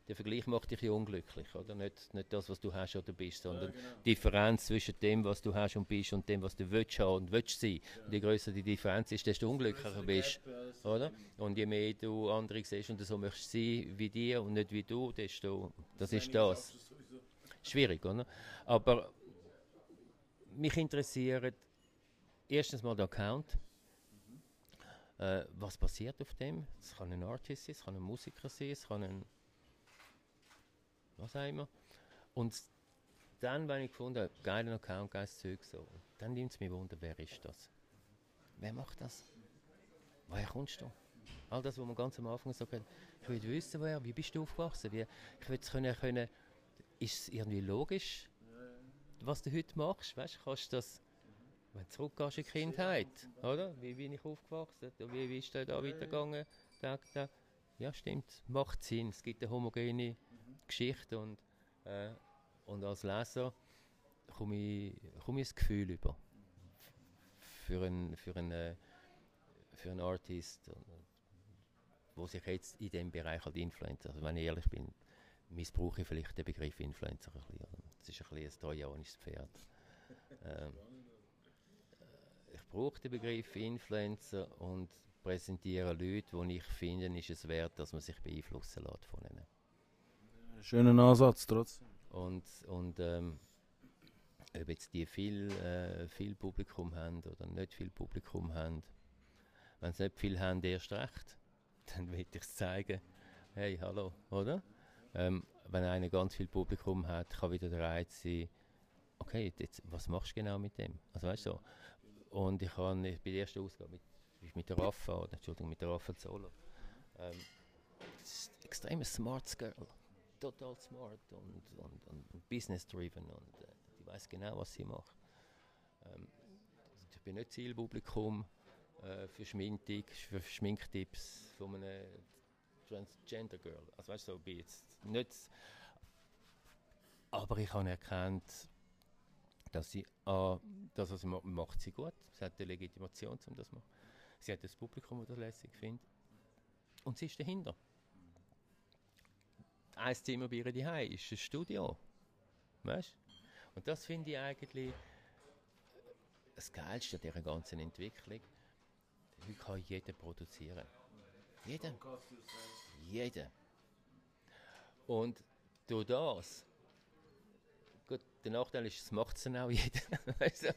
Der Vergleich macht dich ja unglücklich, oder? Nicht, nicht das, was du hast oder bist, sondern ja, genau. die Differenz zwischen dem, was du hast und bist und dem, was du willst haben und willst sein. Ja. Und je größer die Differenz ist, desto unglücklicher bist, oder? Und je mehr du andere siehst und so möchtest sein wie die und nicht wie du, desto, das ist das. Schwierig, oder? Aber mich interessiert erstens mal der Account äh, was passiert auf dem? Es kann ein Artist sein, es kann ein Musiker sein, es kann ein. was auch immer. Und dann, wenn ich gefunden habe, geiler Account, geiles Zeug, so, dann nimmt es mich wunder, wer ist das? Wer macht das? Woher kommst du? All das, was man ganz am Anfang sagt, ich will wissen, woher, wie bist du aufgewachsen? Wie, ich will können, können, ist es irgendwie logisch, was du heute machst? Weißt, kannst du das wenn du zurückgehst in die Kindheit, oder? Wie bin ich aufgewachsen? Wie, wie ist der da weitergegangen? Da, da. Ja, stimmt. Macht Sinn. Es gibt eine homogene Geschichte und, äh, und als Leser komme ich, komm ich ein Gefühl über. Für einen, für einen, äh, für einen Artist, wo sich jetzt in dem Bereich halt Influencer, also wenn ich ehrlich bin, missbrauche ich vielleicht den Begriff Influencer ein bisschen. Das ist ein bisschen ein trojanisches Pferd. Ähm, brauche den Begriff Influencer und präsentiere Leute, die ich finde, ist es wert, dass man sich beeinflussen lässt von ihnen. Schöner Ansatz trotzdem. Und, und ähm, ob jetzt die viel, äh, viel Publikum haben oder nicht viel Publikum haben, wenn sie nicht viel haben, erst recht, dann will ich es zeigen. Hey, hallo, oder? Ähm, wenn einer ganz viel Publikum hat, kann wieder der Reiz sein, okay, jetzt, was machst du genau mit dem? Also weißt du, so, und ich habe bei der ersten Ausgabe mit, mit der Rafa, oder, Entschuldigung, mit der Rafa Zolo, Ähm, extrem smart Girl. Total smart und, und, und business-driven und äh, die weiß genau, was sie macht. Ähm, ich bin nicht Zielpublikum äh, für Schminktipps, für Schminktipps von einer Transgender Girl. Also weißt du, so bin jetzt nicht. Aber ich habe erkannt, dass sie äh, das, was sie macht, macht sie gut. Sie hat die Legitimation, um das zu machen. Sie hat das Publikum, das das lässig findet. Und sie ist dahinter. Ein Zimmer bei ihr daheim ist ein Studio. Weißt Und das finde ich eigentlich das Geilste an dieser ganzen Entwicklung. Heute kann jeder produzieren. Jeder. Jeder. Und durch das, gut, der Nachteil ist, es macht es dann auch jeder.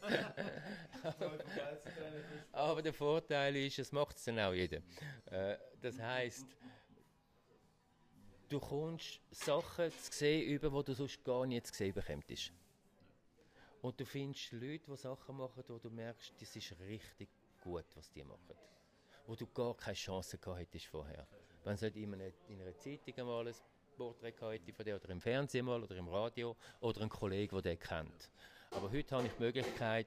Aber der Vorteil ist, es macht es dann auch jeder. Äh, das heisst, du kommst Sachen zu sehen, über die du sonst gar nicht zu sehen bekommst. Und du findest Leute, die Sachen machen, wo du merkst, das ist richtig gut, was die machen. Wo du gar keine Chance gehabt hättest vorher. Wenn es in einer, in einer Zeitung mal ein Porträt hätte von dir oder im Fernsehen mal oder im Radio oder ein Kollege, der den kennt. Aber heute habe ich die Möglichkeit,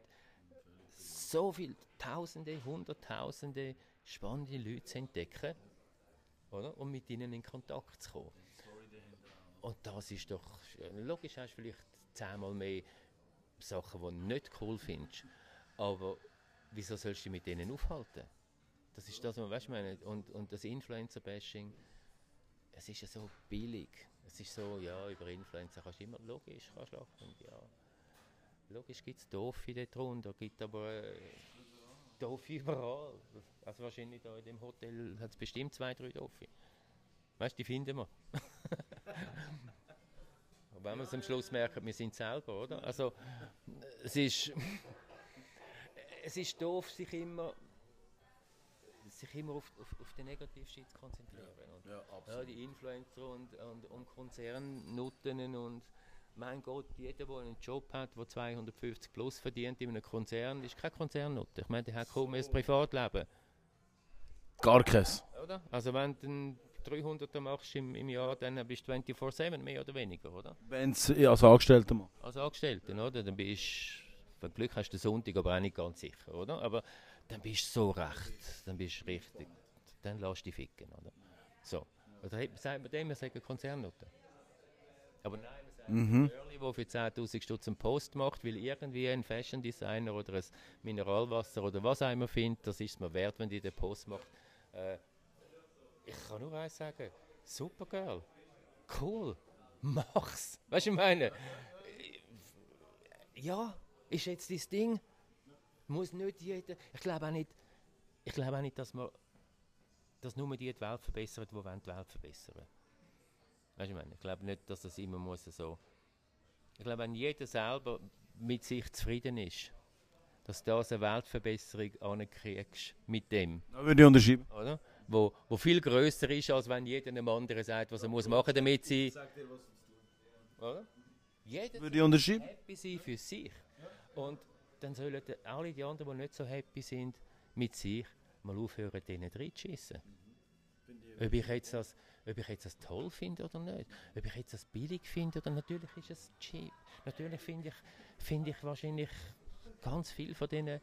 so viele Tausende, Hunderttausende spannende Leute zu entdecken oder? und mit ihnen in Kontakt zu kommen. Und das ist doch, logisch hast du vielleicht zehnmal mehr Sachen, die du nicht cool findest, aber wieso sollst du dich mit denen aufhalten? Das ist das, was weißt, meine, und, und das Influencer-Bashing, es ist ja so billig. Es ist so, ja, über Influencer kannst du immer, logisch, kannst lachen, ja. Logisch gibt es Doofe dort drunter, gibt aber äh, Doofe überall. Also wahrscheinlich da in dem Hotel hat es bestimmt zwei, drei Doofe. Weißt du, die finden wir. Und wenn wir es am Schluss merken, wir sind selber, oder? Also, es ist, es ist doof, sich immer, sich immer auf, auf, auf den Negativshit zu konzentrieren. Und, Ja, ja, die Influencer und, und, und Konzernnutten und mein Gott, jeder, der einen Job hat, der 250 plus verdient in einem Konzern, ist kein Konzernnutte. Ich meine, der hat kaum mehr das Privatleben. Gar keins. Oder? Also wenn du einen 300er machst im, im Jahr, dann bist du 24-7 mehr oder weniger, oder? Wenn es als Angestellter macht. Als Angestellten, oder? Dann bist du, wenn du Glück hast, den Sonntag, aber auch nicht ganz sicher, oder? Aber dann bist du so recht, dann bist du richtig, dann lass dich ficken, oder? So. Oder sagt man dem, wir sagen Konzernnutte. Aber nein, wir sagen Mhm. Girlie, der für 10'000 Stutz einen Post macht, weil irgendwie ein Fashion Designer oder ein Mineralwasser oder was auch immer findet, das ist es mir wert, wenn die den Post macht. Äh, ich kann nur eins sagen, super Girl, cool, mach's. Weißt du, ich meine, ja, ist jetzt dein Ding, muss nicht jeder, ich glaube auch nicht, ich glaube auch nicht, dass man, dass nur die die Welt verbessern, die wollen die Welt verbessern. Weißt du, ich meine, ich glaube nicht, dass das immer muss so, ich glaube, wenn jeder selber mit sich zufrieden ist, dass du das eine Weltverbesserung ankriegst mit dem, Da würde ich unterschreiben. oder? Wo, wo viel größer ist, als wenn jeder einem anderen sagt, was er muss machen, damit sie, oder? Jeder Würde ich unterschreiben. happy sein für sich. Und dann sollen die- alle die anderen, die nicht so happy sind mit sich, mal aufhören, denen reinzuschissen. Ob ich, jetzt das, ob ich jetzt das toll finde oder nicht, ob ich jetzt das billig finde oder natürlich ist es cheap. Natürlich finde ich, finde ich wahrscheinlich ganz viel von diesen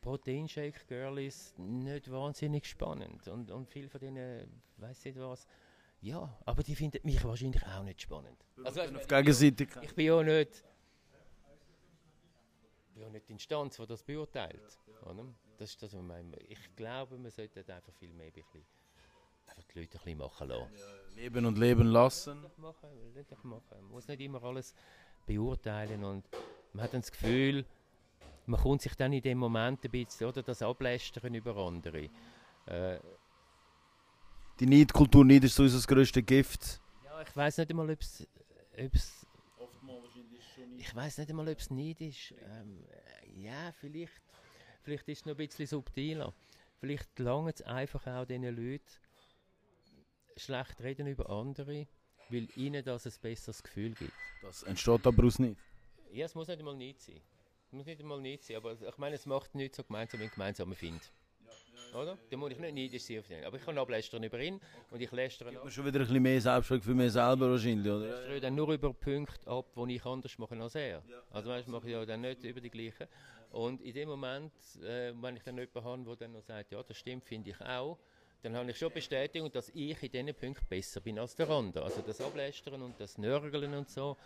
Proteinshake Girlies nicht wahnsinnig spannend und, und viel von denen, weiß nicht was, ja, aber die finden mich wahrscheinlich auch nicht spannend. Also, Auf Gegenseitigkeit. ich bin ja nicht, ja nicht die Instanz, die das beurteilt. Oder? Das ist das, was ich meine. Ich glaube, man sollte einfach viel mehr ein bisschen, einfach die Leute ein bisschen machen lassen. Leben und leben lassen. Doch machen, machen. Man muss nicht immer alles beurteilen und man hat dann das Gefühl, man kommt sich dann in dem Moment ein bisschen, oder, das Ablästern über andere. Äh, Die Neidkultur, Neid ist so unser grösstes Gift. ja, ich weiß nicht einmal, ob es Ich weiß nicht einmal, ob es nicht ist. Ähm, äh, ja, vielleicht, vielleicht ist es noch ein bisschen subtiler. Vielleicht langt es einfach auch diesen Leuten schlecht reden über andere, weil ihnen das ein besseres Gefühl gibt. Das entsteht aber aus nicht. Ja, es muss nicht einmal nicht sein. Es muss nicht einmal nicht sein, aber ich meine, es macht nichts so gemeinsam, wie gemeinsam findet. Oder? Dann muss ich nicht neidisch sein auf den. Aber ich kann ablästern über ihn und ich lästere noch. schon wieder ein bisschen mehr Selbstschlag für mich selber wahrscheinlich, oder? Ich lästere dann nur über Punkte ab, die ich anders mache als er. Also weißt, mache ich ja dann nicht über die gleichen. Und in dem Moment, äh, wenn ich dann jemanden habe, der dann noch sagt, ja, das stimmt, finde ich auch, dann habe ich schon Bestätigung, dass ich in diesen Punkten besser bin als der andere. Also das Ablästern und das Nörgeln und so.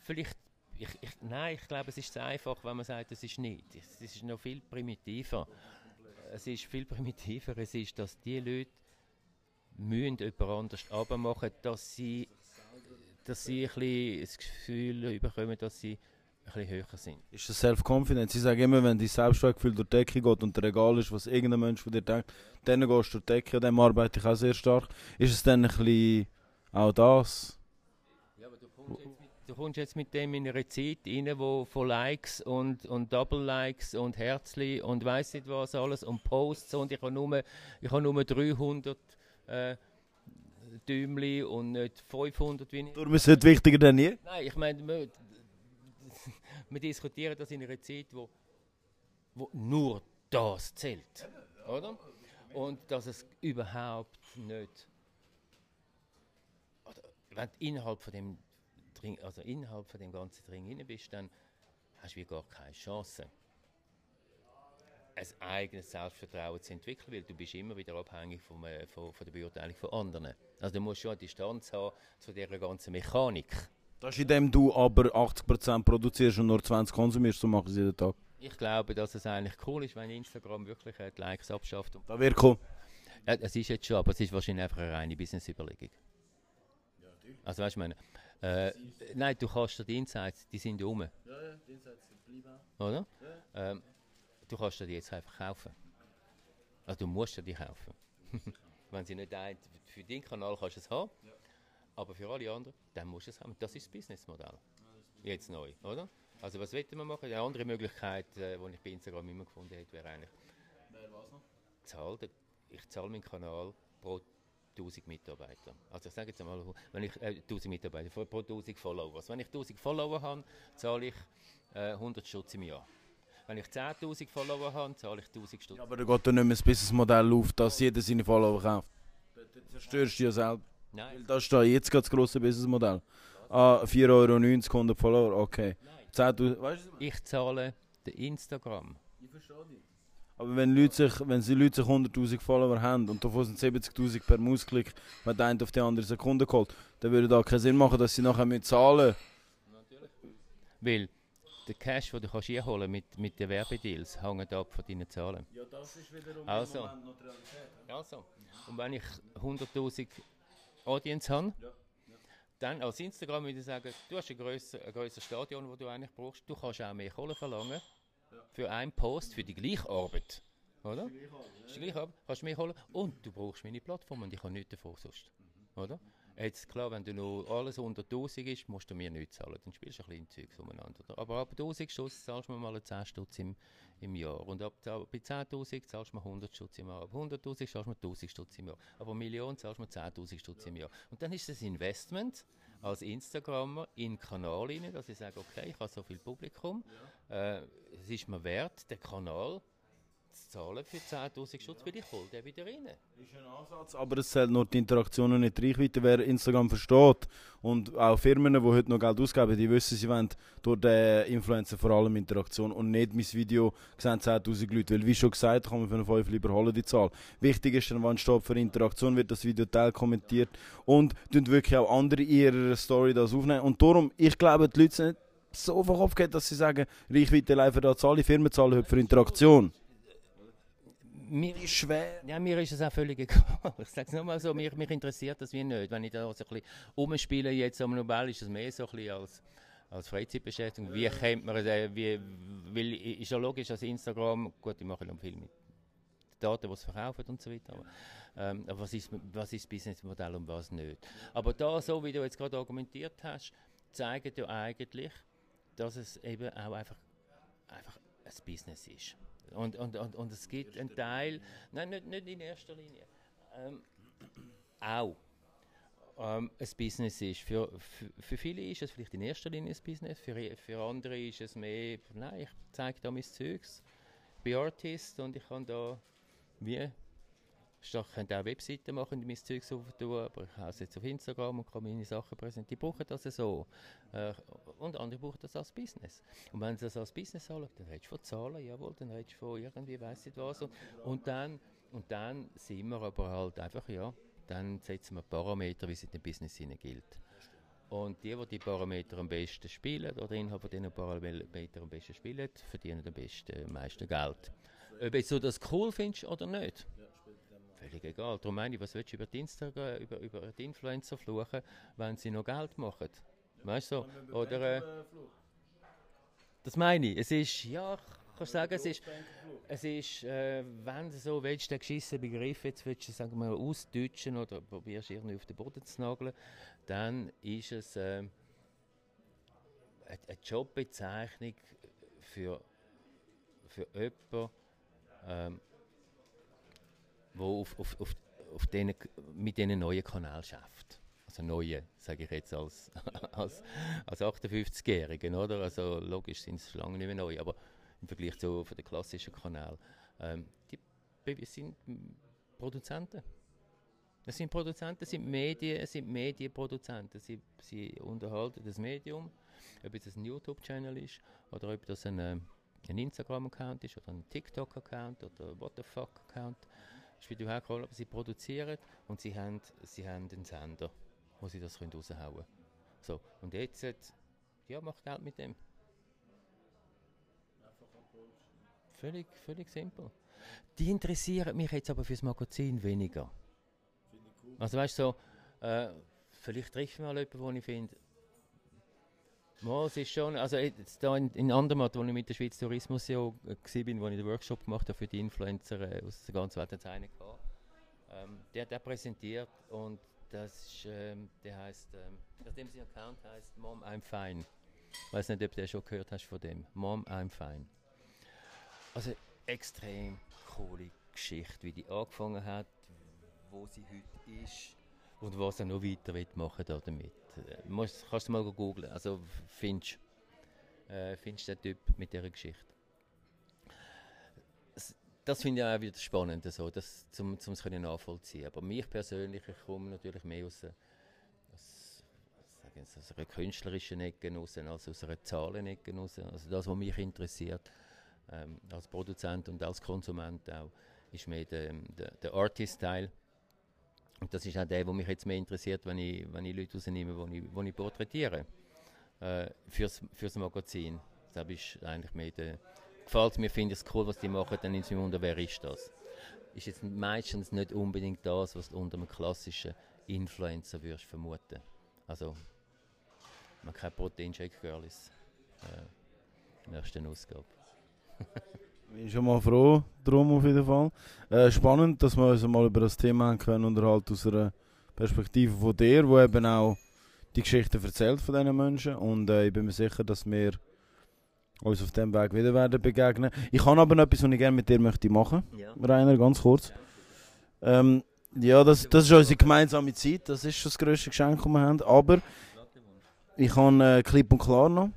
Vielleicht, ich, ich, nein, ich glaube, es ist zu einfach, wenn man sagt, es ist nicht. Es ist noch viel primitiver es ist viel primitiver. Es ist, dass die Leute müssen jemand anders abmachen, dass sie, dass sie ein bisschen das Gefühl bekommen, dass sie ein bisschen höher sind. Ist das Self-Confidence? Sie sagen immer, wenn dein Selbstwertgefühl durch die Decke geht und der Regal ist, was irgendein Mensch von dir denkt, dann gehst du durch die Decke, an dem arbeite ich auch sehr stark. Ist es dann ein bisschen auch das? Ja, aber du kommst jetzt du kommst jetzt mit dem in eine Zeit rein, wo von Likes und, und Double-Likes und Herzli und weiss nicht was alles und Posts und ich habe nur, ich habe nur 300 äh, Däumli und nicht 500 wie. Darum ist es wichtiger denn je? Nein, ich meine, wir, wir, diskutieren das in einer Zeit, wo, wo nur das zählt, oder? Und dass es überhaupt nicht oder wenn innerhalb von dem drin, also innerhalb von dem ganzen Dring rein bist, dann hast du wie gar keine Chance, ein eigenes Selbstvertrauen zu entwickeln, weil du bist immer wieder abhängig vom, äh, von, von der Beurteilung von anderen. Also du musst schon eine Distanz haben zu dieser ganzen Mechanik. Das ist, indem du aber 80% produzierst und nur 20% konsumierst, so machst du es jeden Tag. Ich glaube, dass es eigentlich cool ist, wenn Instagram wirklich äh, die Likes abschafft. Das wäre cool. Ja, es ist jetzt schon, aber es ist wahrscheinlich einfach eine reine Business-Überlegung. Ja, also weißt du, meine, äh, nein, du kannst die Insights, die sind um. Ja, ja, die Insights bleiben Oder? Ja. Ähm, du kannst die jetzt einfach kaufen. Also du musst die kaufen. Wenn sie nicht ein, für deinen Kanal kannst du es haben, ja. aber für alle anderen, dann musst du es haben. Das ist das Businessmodell. Jetzt neu, oder? Also was wollen wir machen? Eine andere Möglichkeit, äh, die ich bei Instagram immer gefunden hätte, wäre eigentlich... Wer was noch? Zahl, ich zahle meinen Kanal pro 1000 Mitarbeiter. Also ich sage jetzt einmal, wenn ich äh, 1000 Mitarbeiter pro 1000 Followers. Wenn ich 1000 Follower habe, zahle ich äh, 100 Stutz im Jahr. Wenn ich 10.000 Follower habe, zahle ich 1000 Stutz. Ja, aber da geht dann nicht mehr das Businessmodell auf, dass jeder seine Follower kauft. Dann zerstörst du ja selbst. Nein. Weil das ist da jetzt das grosse Businessmodell. Ah, 4,90 Euro 100 Follower, okay. 10 weißt du, ich zahle den Instagram. Ich verstehe dich. Aber wenn, Leute sich, wenn sie Leute sich 100'000 Follower haben und davon sind 70'000 per Mausklick, wenn der eine auf die andere Sekunde kommt, dann würde da keinen Sinn machen, dass sie nachher mit zahlen. Natürlich. Weil der Cash, den du kannst einholen mit, mit den Werbedeals, hängt ab von deinen Zahlen. Ja, das ist wiederum also, im Moment noch die Realität. Also, und wenn ich 100'000 Audience habe, ja. Dann als Instagram würde ich sagen, du hast ein grösseres grösser Stadion, das du eigentlich brauchst. Du kannst auch mehr Kohle verlangen für einen Post, für die gleiche Arbeit. Oder? Arbeit, ja. die gleiche Arbeit, kannst du mich holen und du brauchst meine Plattform und ich habe nichts davon sonst. Mhm. Oder? Jetzt klar, wenn du noch alles unter 1000 ist, musst du mir nichts zahlen. Dann spielst du ein bisschen Zeugs umeinander. Aber ab 1000 Stutz zahlst du mir mal 10 Stutz im, im Jahr. Und ab, bei 10.000 zahlst du mir 100 Stutz im Jahr. Ab 100.000 zahlst du mir 1000 Stutz im Jahr. Aber eine Million zahlst du mir 10.000 Stutz im Jahr. Und dann ist das Investment als Instagrammer in den Kanal rein, dass ich sage, okay, ich habe so viel Publikum, ja. äh, es ist mir wert, den Kanal zu zahlen für 10'000 Schutz, weil ich hole den wieder rein. Ist ein Ansatz, aber es zählt nur die Interaktion und nicht die Reichweite. Wer Instagram versteht und auch Firmen, die heute noch Geld ausgeben, die wissen, sie wollen durch den Influencer vor allem Interaktion und nicht mein Video sehen 10'000 Leute, weil wie schon gesagt, kann man einen 5 lieber holen, die Zahl. Wichtig ist dann, wenn steht für Interaktion, wird das Video teil kommentiert und tun wirklich auch andere in ihrer Story das aufnehmen. Und darum, ich glaube, die Leute sind so auf den Kopf geht, dass sie sagen, Reichweite live da alle Firmen zahlen heute für Interaktion mir ist schwer. Ja, mir ist es auch völlig egal. Ich sage es nochmal so, mich, mich interessiert das wie nicht. Wenn ich da so ein bisschen umspiele jetzt am Nobel, ist es mehr so ein bisschen als, als Freizeitbeschäftigung. Wie kennt man das? Wie, weil, ist ja logisch, dass Instagram, gut, ich mache noch viel mit Daten, die es verkaufen und so weiter. Aber, ähm, aber was, ist, was ist das Businessmodell und was nicht? Aber da, so wie du jetzt gerade argumentiert hast, zeigt ja eigentlich, dass es eben auch einfach, einfach ein Business ist. Und, und, und, und es gibt einen Teil, nein, nicht, nicht in erster Linie, ähm, auch ähm, ein Business ist. Für, für, für, viele ist es vielleicht in erster Linie ein Business, für, für andere ist es mehr, nein, ich zeige da mein Zeugs, ich bin Artist und ich kann da wie ich könnte auch Webseiten machen und mein Zeug aber ich habe es jetzt auf Instagram und kann meine Sachen präsentieren. Die brauchen das so. Äh, und andere brauchen das als Business. Und wenn sie das als Business anschauen, dann redest du von Zahlen, jawohl, dann redest du von irgendwie, weiss nicht was. Und, und, dann, und dann sind wir aber halt einfach, ja, dann setzen wir Parameter, wie es in dem Business gilt. Und die, die die Parameter am besten spielen, oder Inhaber, die Parameter am besten spielen, verdienen am besten, am meisten Geld. Ob du das cool findest oder nicht, völlig egal. Darum meine ich, was willst du über die, Instagram, über, über die Influencer fluchen, wenn sie noch Geld machen? Weißt du? Oder, äh, das meine ich. Es ist, ja, ich kann sagen, es ist, es ist äh, wenn du so willst, den geschissenen Begriff jetzt willst du, sagen wir ausdeutschen oder probierst irgendwie auf den Boden zu nageln, dann ist es äh, eine, eine Jobbezeichnung für, für jemanden, ähm, wo auf, auf, auf, auf denen, mit diesen neuen Kanälen schafft. Also neue, sage ich jetzt als, als, als 58-Jährigen, oder? Also logisch sind es lange nicht mehr neu, aber im Vergleich zu den klassischen Kanälen. Ähm, die sind Produzenten. Das sind Produzenten, das sind Medien, es sind Medienproduzenten. Sie, sie unterhalten das Medium, ob es ein YouTube-Channel ist oder ob das ein, äh, ein Instagram-Account ist oder ein TikTok-Account oder what the fuck-Account ist wie du hergekommen, aber sie produzieren und sie haben, sie haben einen Sender, wo sie das raushauen können. So, und jetzt, ja, macht Geld mit dem. Völlig, völlig simpel. Die interessieren mich jetzt aber fürs Magazin weniger. Also weißt du, so, äh, vielleicht trifft mal jemanden, wo ich finde, Es ist schon, also jetzt da in, in Andermatt, wo ich mit der Schweiz Tourismus ja war, wo ich den Workshop gemacht habe für die Influencer äh, aus der ganzen Welt, hat einen gehabt. Ähm, der hat der präsentiert und das ist, ähm, der heißt, ähm, nachdem sein Account heißt Mom I'm Fine. Ich weiß nicht, ob du schon gehört hast von dem. Mom I'm Fine. Also extrem coole Geschichte, wie die angefangen hat, wo sie heute ist und was er noch weiter machen da damit. Äh, musst, kannst du mal googeln. Also findest äh, den Typ mit dieser Geschichte. Das, finde ich auch wieder spannend, so, das, zum es nachvollziehen. Aber mich persönlich, ich komme natürlich mehr aus, aus, aus, aus einer künstlerischen Ecke raus, als aus einer Zahlenecke raus. Also das, was mich interessiert, ähm, als Produzent und als Konsument auch, ist mehr der, der, der Artist-Teil und das ist auch der, der mich jetzt mehr interessiert, wenn ich, wenn ich Leute rausnehme, die ich, ich porträtiere. Äh, fürs, fürs Magazin. Das ist eigentlich mehr der, gefällt mir, finde ich es cool, was die machen, dann es mich wunder, wer ist das? Ist jetzt meistens nicht unbedingt das, was du unter einem klassischen Influencer würdest vermuten. Also, man kein Protein-Shake-Girl ist. Äh, nächste Ausgabe. Ich bin schon mal froh drum auf jeden Fall. Äh, spannend, dass wir uns mal über das Thema haben können und halt aus einer Perspektive von dir, wo eben auch die Geschichte erzählt von diesen Menschen und äh, ich bin mir sicher, dass wir uns auf dem Weg wieder werden begegnen. Ich habe aber noch etwas, was ich gerne mit dir möchte machen, ja. Rainer, ganz kurz. Ähm, ja, das, das ist unsere gemeinsame Zeit, das ist schon das grösste Geschenk, das wir haben, aber ich habe äh, Clip und Klar noch,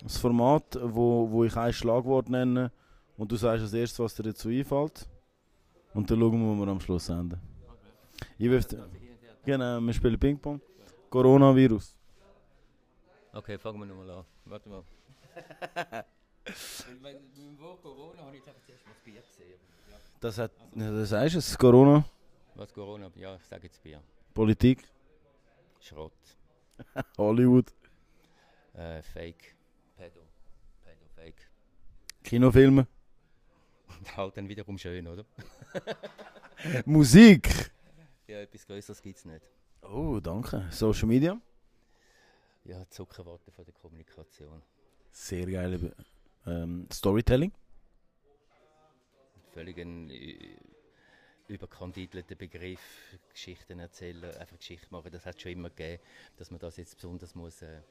das Format, wo, wo ich ein Schlagwort nenne, und du sagst als erstes, was dir dazu einfällt. Und dann schauen wir, wo wir am Schluss enden. Ich wirf, genau, wir spielen Ping-Pong. Coronavirus. Okay, fangen wir nochmal an. Warte mal. Beim Wort Corona habe ich zuerst mal das Bier gesehen. Ja. Das, hat, also, das heißt es, Corona? Was Corona? Ja, ich sage jetzt Bier. Politik? Schrott. Hollywood? Äh, Fake. Pedo. Pedo, Fake. Kinofilme? Halt dann wiederum schön, oder? Musik? Ja, etwas Größeres gibt es nicht. Oh, danke. Social Media? Ja, Zuckerwatte von der Kommunikation. Sehr geil. Ähm, Storytelling? Völlig ein überkandidelter Begriff, Geschichten erzählen, einfach Geschichte machen, das hat schon immer gegeben, dass man das jetzt besonders muss. Äh,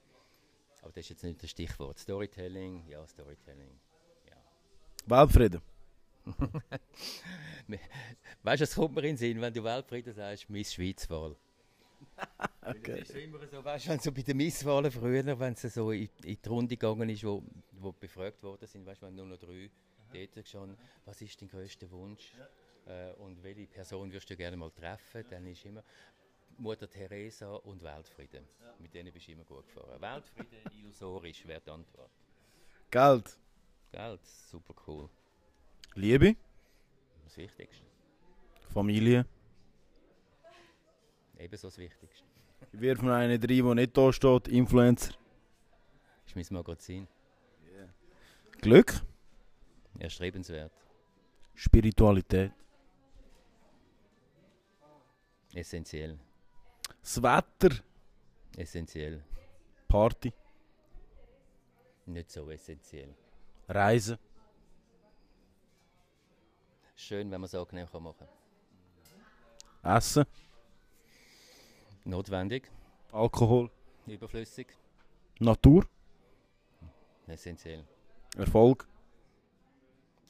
aber das ist jetzt nicht das Stichwort. Storytelling, ja, Storytelling. Ja. Weltfrieden? weißt du, es kommt mir in den Sinn, wenn du Weltfrieden sagst, Miss Schweizwahl. okay. Das ist immer so, weißt du, wenn so bei den Misswahlen früher, wenn es so in, in, die Runde gegangen ist, wo, wo befragt worden sind, weißt du, wenn nur noch drei dort schon, was ist dein größter Wunsch? Ja. Äh, und welche Person würdest du gerne mal treffen? Dann ist immer Mutter Teresa und Weltfrieden. Mit denen bist du immer gut gefahren. Weltfrieden illusorisch wäre die Antwort. Geld. Geld, super cool. Liebe. Das Wichtigste. Familie. Ebenso das Wichtigste. Wirf mir einen rein, der nicht da steht. Influencer. Ist mein Magazin. Glück. Erstrebenswert. Spiritualität. Essentiell. Das Wetter. Essentiell. Party. Nicht so essentiell. Reisen. Schön, wenn man es angenehm kann machen Essen. Notwendig. Alkohol. Überflüssig. Natur. Essentiell. Erfolg.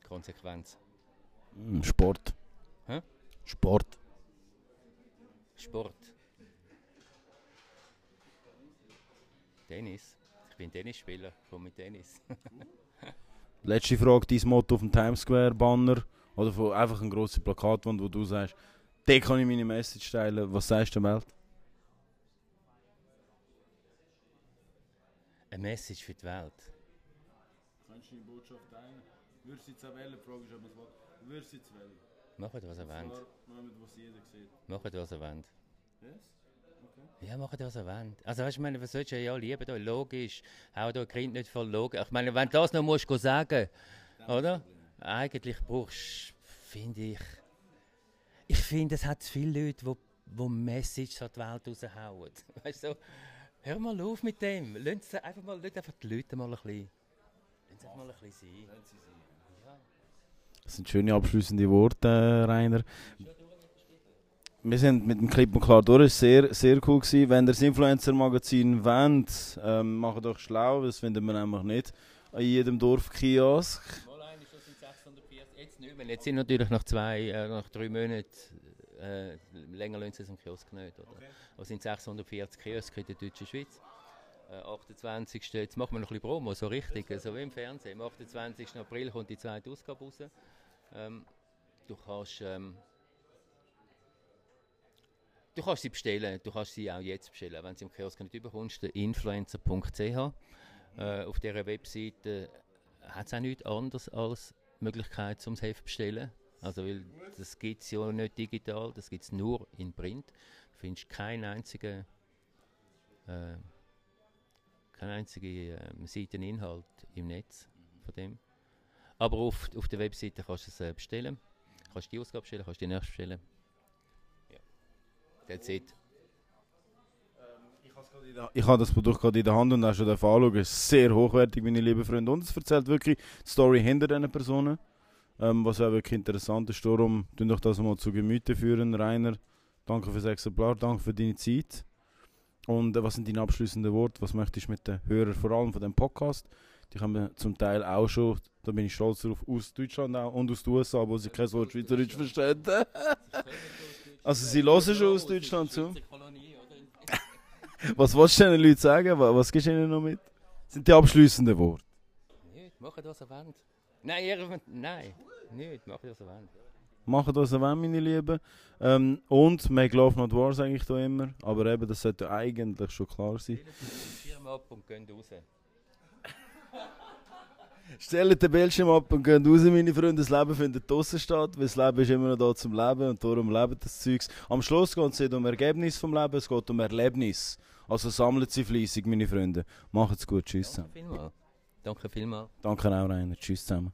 Konsequenz. Mm, Sport. Hä? Sport. Sport. Tennis. Ich bin Tennisspieler. Komm mit Tennis. Letzte Frage, dein Motto auf dem Times Square Banner oder von einfach ein grosses Plakatwand, wo du sagst, da kann ich meine Message teilen. Was sagst du der Welt? Eine Message für die Welt. Kannst du deine Botschaft teilen? Würdest du jetzt auch wählen? Frage ist, ob es Würdest du jetzt wählen? Macht, was ihr wollt. was jeder sieht. Macht, was ihr wollt. Yes? Ja, macht was ihr wollt. Also, weißt du, ich meine, was sollst du ja lieben? Da, logisch. Hau da Kind nicht voll logisch. Ich meine, wenn du das noch musst sagen, oder? Eigentlich brauchst finde ich. Ich finde, es hat viele Leute, die wo Messages an die Welt raushauen. Weißt du, so, hör mal auf mit dem. Lass einfach mal, lass einfach die Leute mal ein bisschen. Lass sie mal ein bisschen sein. Ja. Das sind schöne abschließende Worte, Rainer. Wir sind mit dem Clip und klar durch. Es war sehr, sehr cool. Gewesen. Wenn ihr das Influencer-Magazin wollt, ähm, macht euch schlau. Das finden wir nämlich nicht an jedem Dorfkiosk. Mal ein, das sind 640. Jetzt nicht mehr. Jetzt sind natürlich nach zwei, äh, nach drei Monaten, äh, länger lassen sie es im Kiosk nicht. Oder? Es sind 640 Kioske in der deutschen Schweiz. Äh, 28. Jetzt machen wir noch ein bisschen Promo, so richtig, so wie im Fernsehen. Am 28. April kommt die zweite Ausgabe raus. Ähm, du kannst... Ähm, Du kannst sie bestellen, du kannst sie auch jetzt bestellen, wenn sie im Kiosk nicht überkommst, influencer.ch. Äh, auf dieser Webseite hat es auch nichts anderes als Möglichkeit zum Heft bestellen. Also weil das gibt es ja nicht digital, das gibt es nur in Print. Du findest keinen einzigen, äh, keinen einzigen äh, Seiteninhalt im Netz von dem. Aber auf, auf der Webseite kannst du es äh, bestellen. Kannst die Ausgabe bestellen, kannst die nächste bestellen. Ja. That's it. Ich habe das Produkt gerade in der Hand und auch schon anschauen. Es ist sehr hochwertig, meine lieben Freunde. Und es erzählt wirklich die Story hinter diesen Personen. Ähm, was auch wirklich interessant ist. Darum tun doch das mal zu Gemüte führen, Rainer. Danke für das Exemplar, danke für deine Zeit. Und äh, was sind deine abschließenden Worte? Was möchtest du mit den Hörern, vor allem von dem Podcast? Die haben zum Teil auch schon, da bin ich stolz drauf, aus Deutschland auch und aus den USA, wo sie kein Wort Schweizerdeutsch verstehen. also sie hören schon aus Deutschland zu. Was willst du den Leuten sagen? Was, gibst du ihnen noch mit? Das sind die abschließenden Worte. Nicht, macht was ihr wollt. Nein, ihr, nein, nicht, macht was ihr wollt. Machen was ihr wollt, meine Lieben. Ähm, und Make Love Not War sage ich da immer. Aber eben, das sollte eigentlich schon klar sein. Schirm ab und gehen raus. Stellt den Bildschirm ab und geht raus, meine Freunde. Das Leben findet draußen statt, weil das Leben ist immer noch da zum Leben und darum lebt das Zeugs. Am Schluss geht es nicht um Ergebnis vom Leben, es geht um Erlebnis. Also sammelt sie fleissig, meine Freunde. Macht's gut, tschüss Danke zusammen. vielmals. Danke vielmals. Danke auch, Rainer. Tschüss zusammen.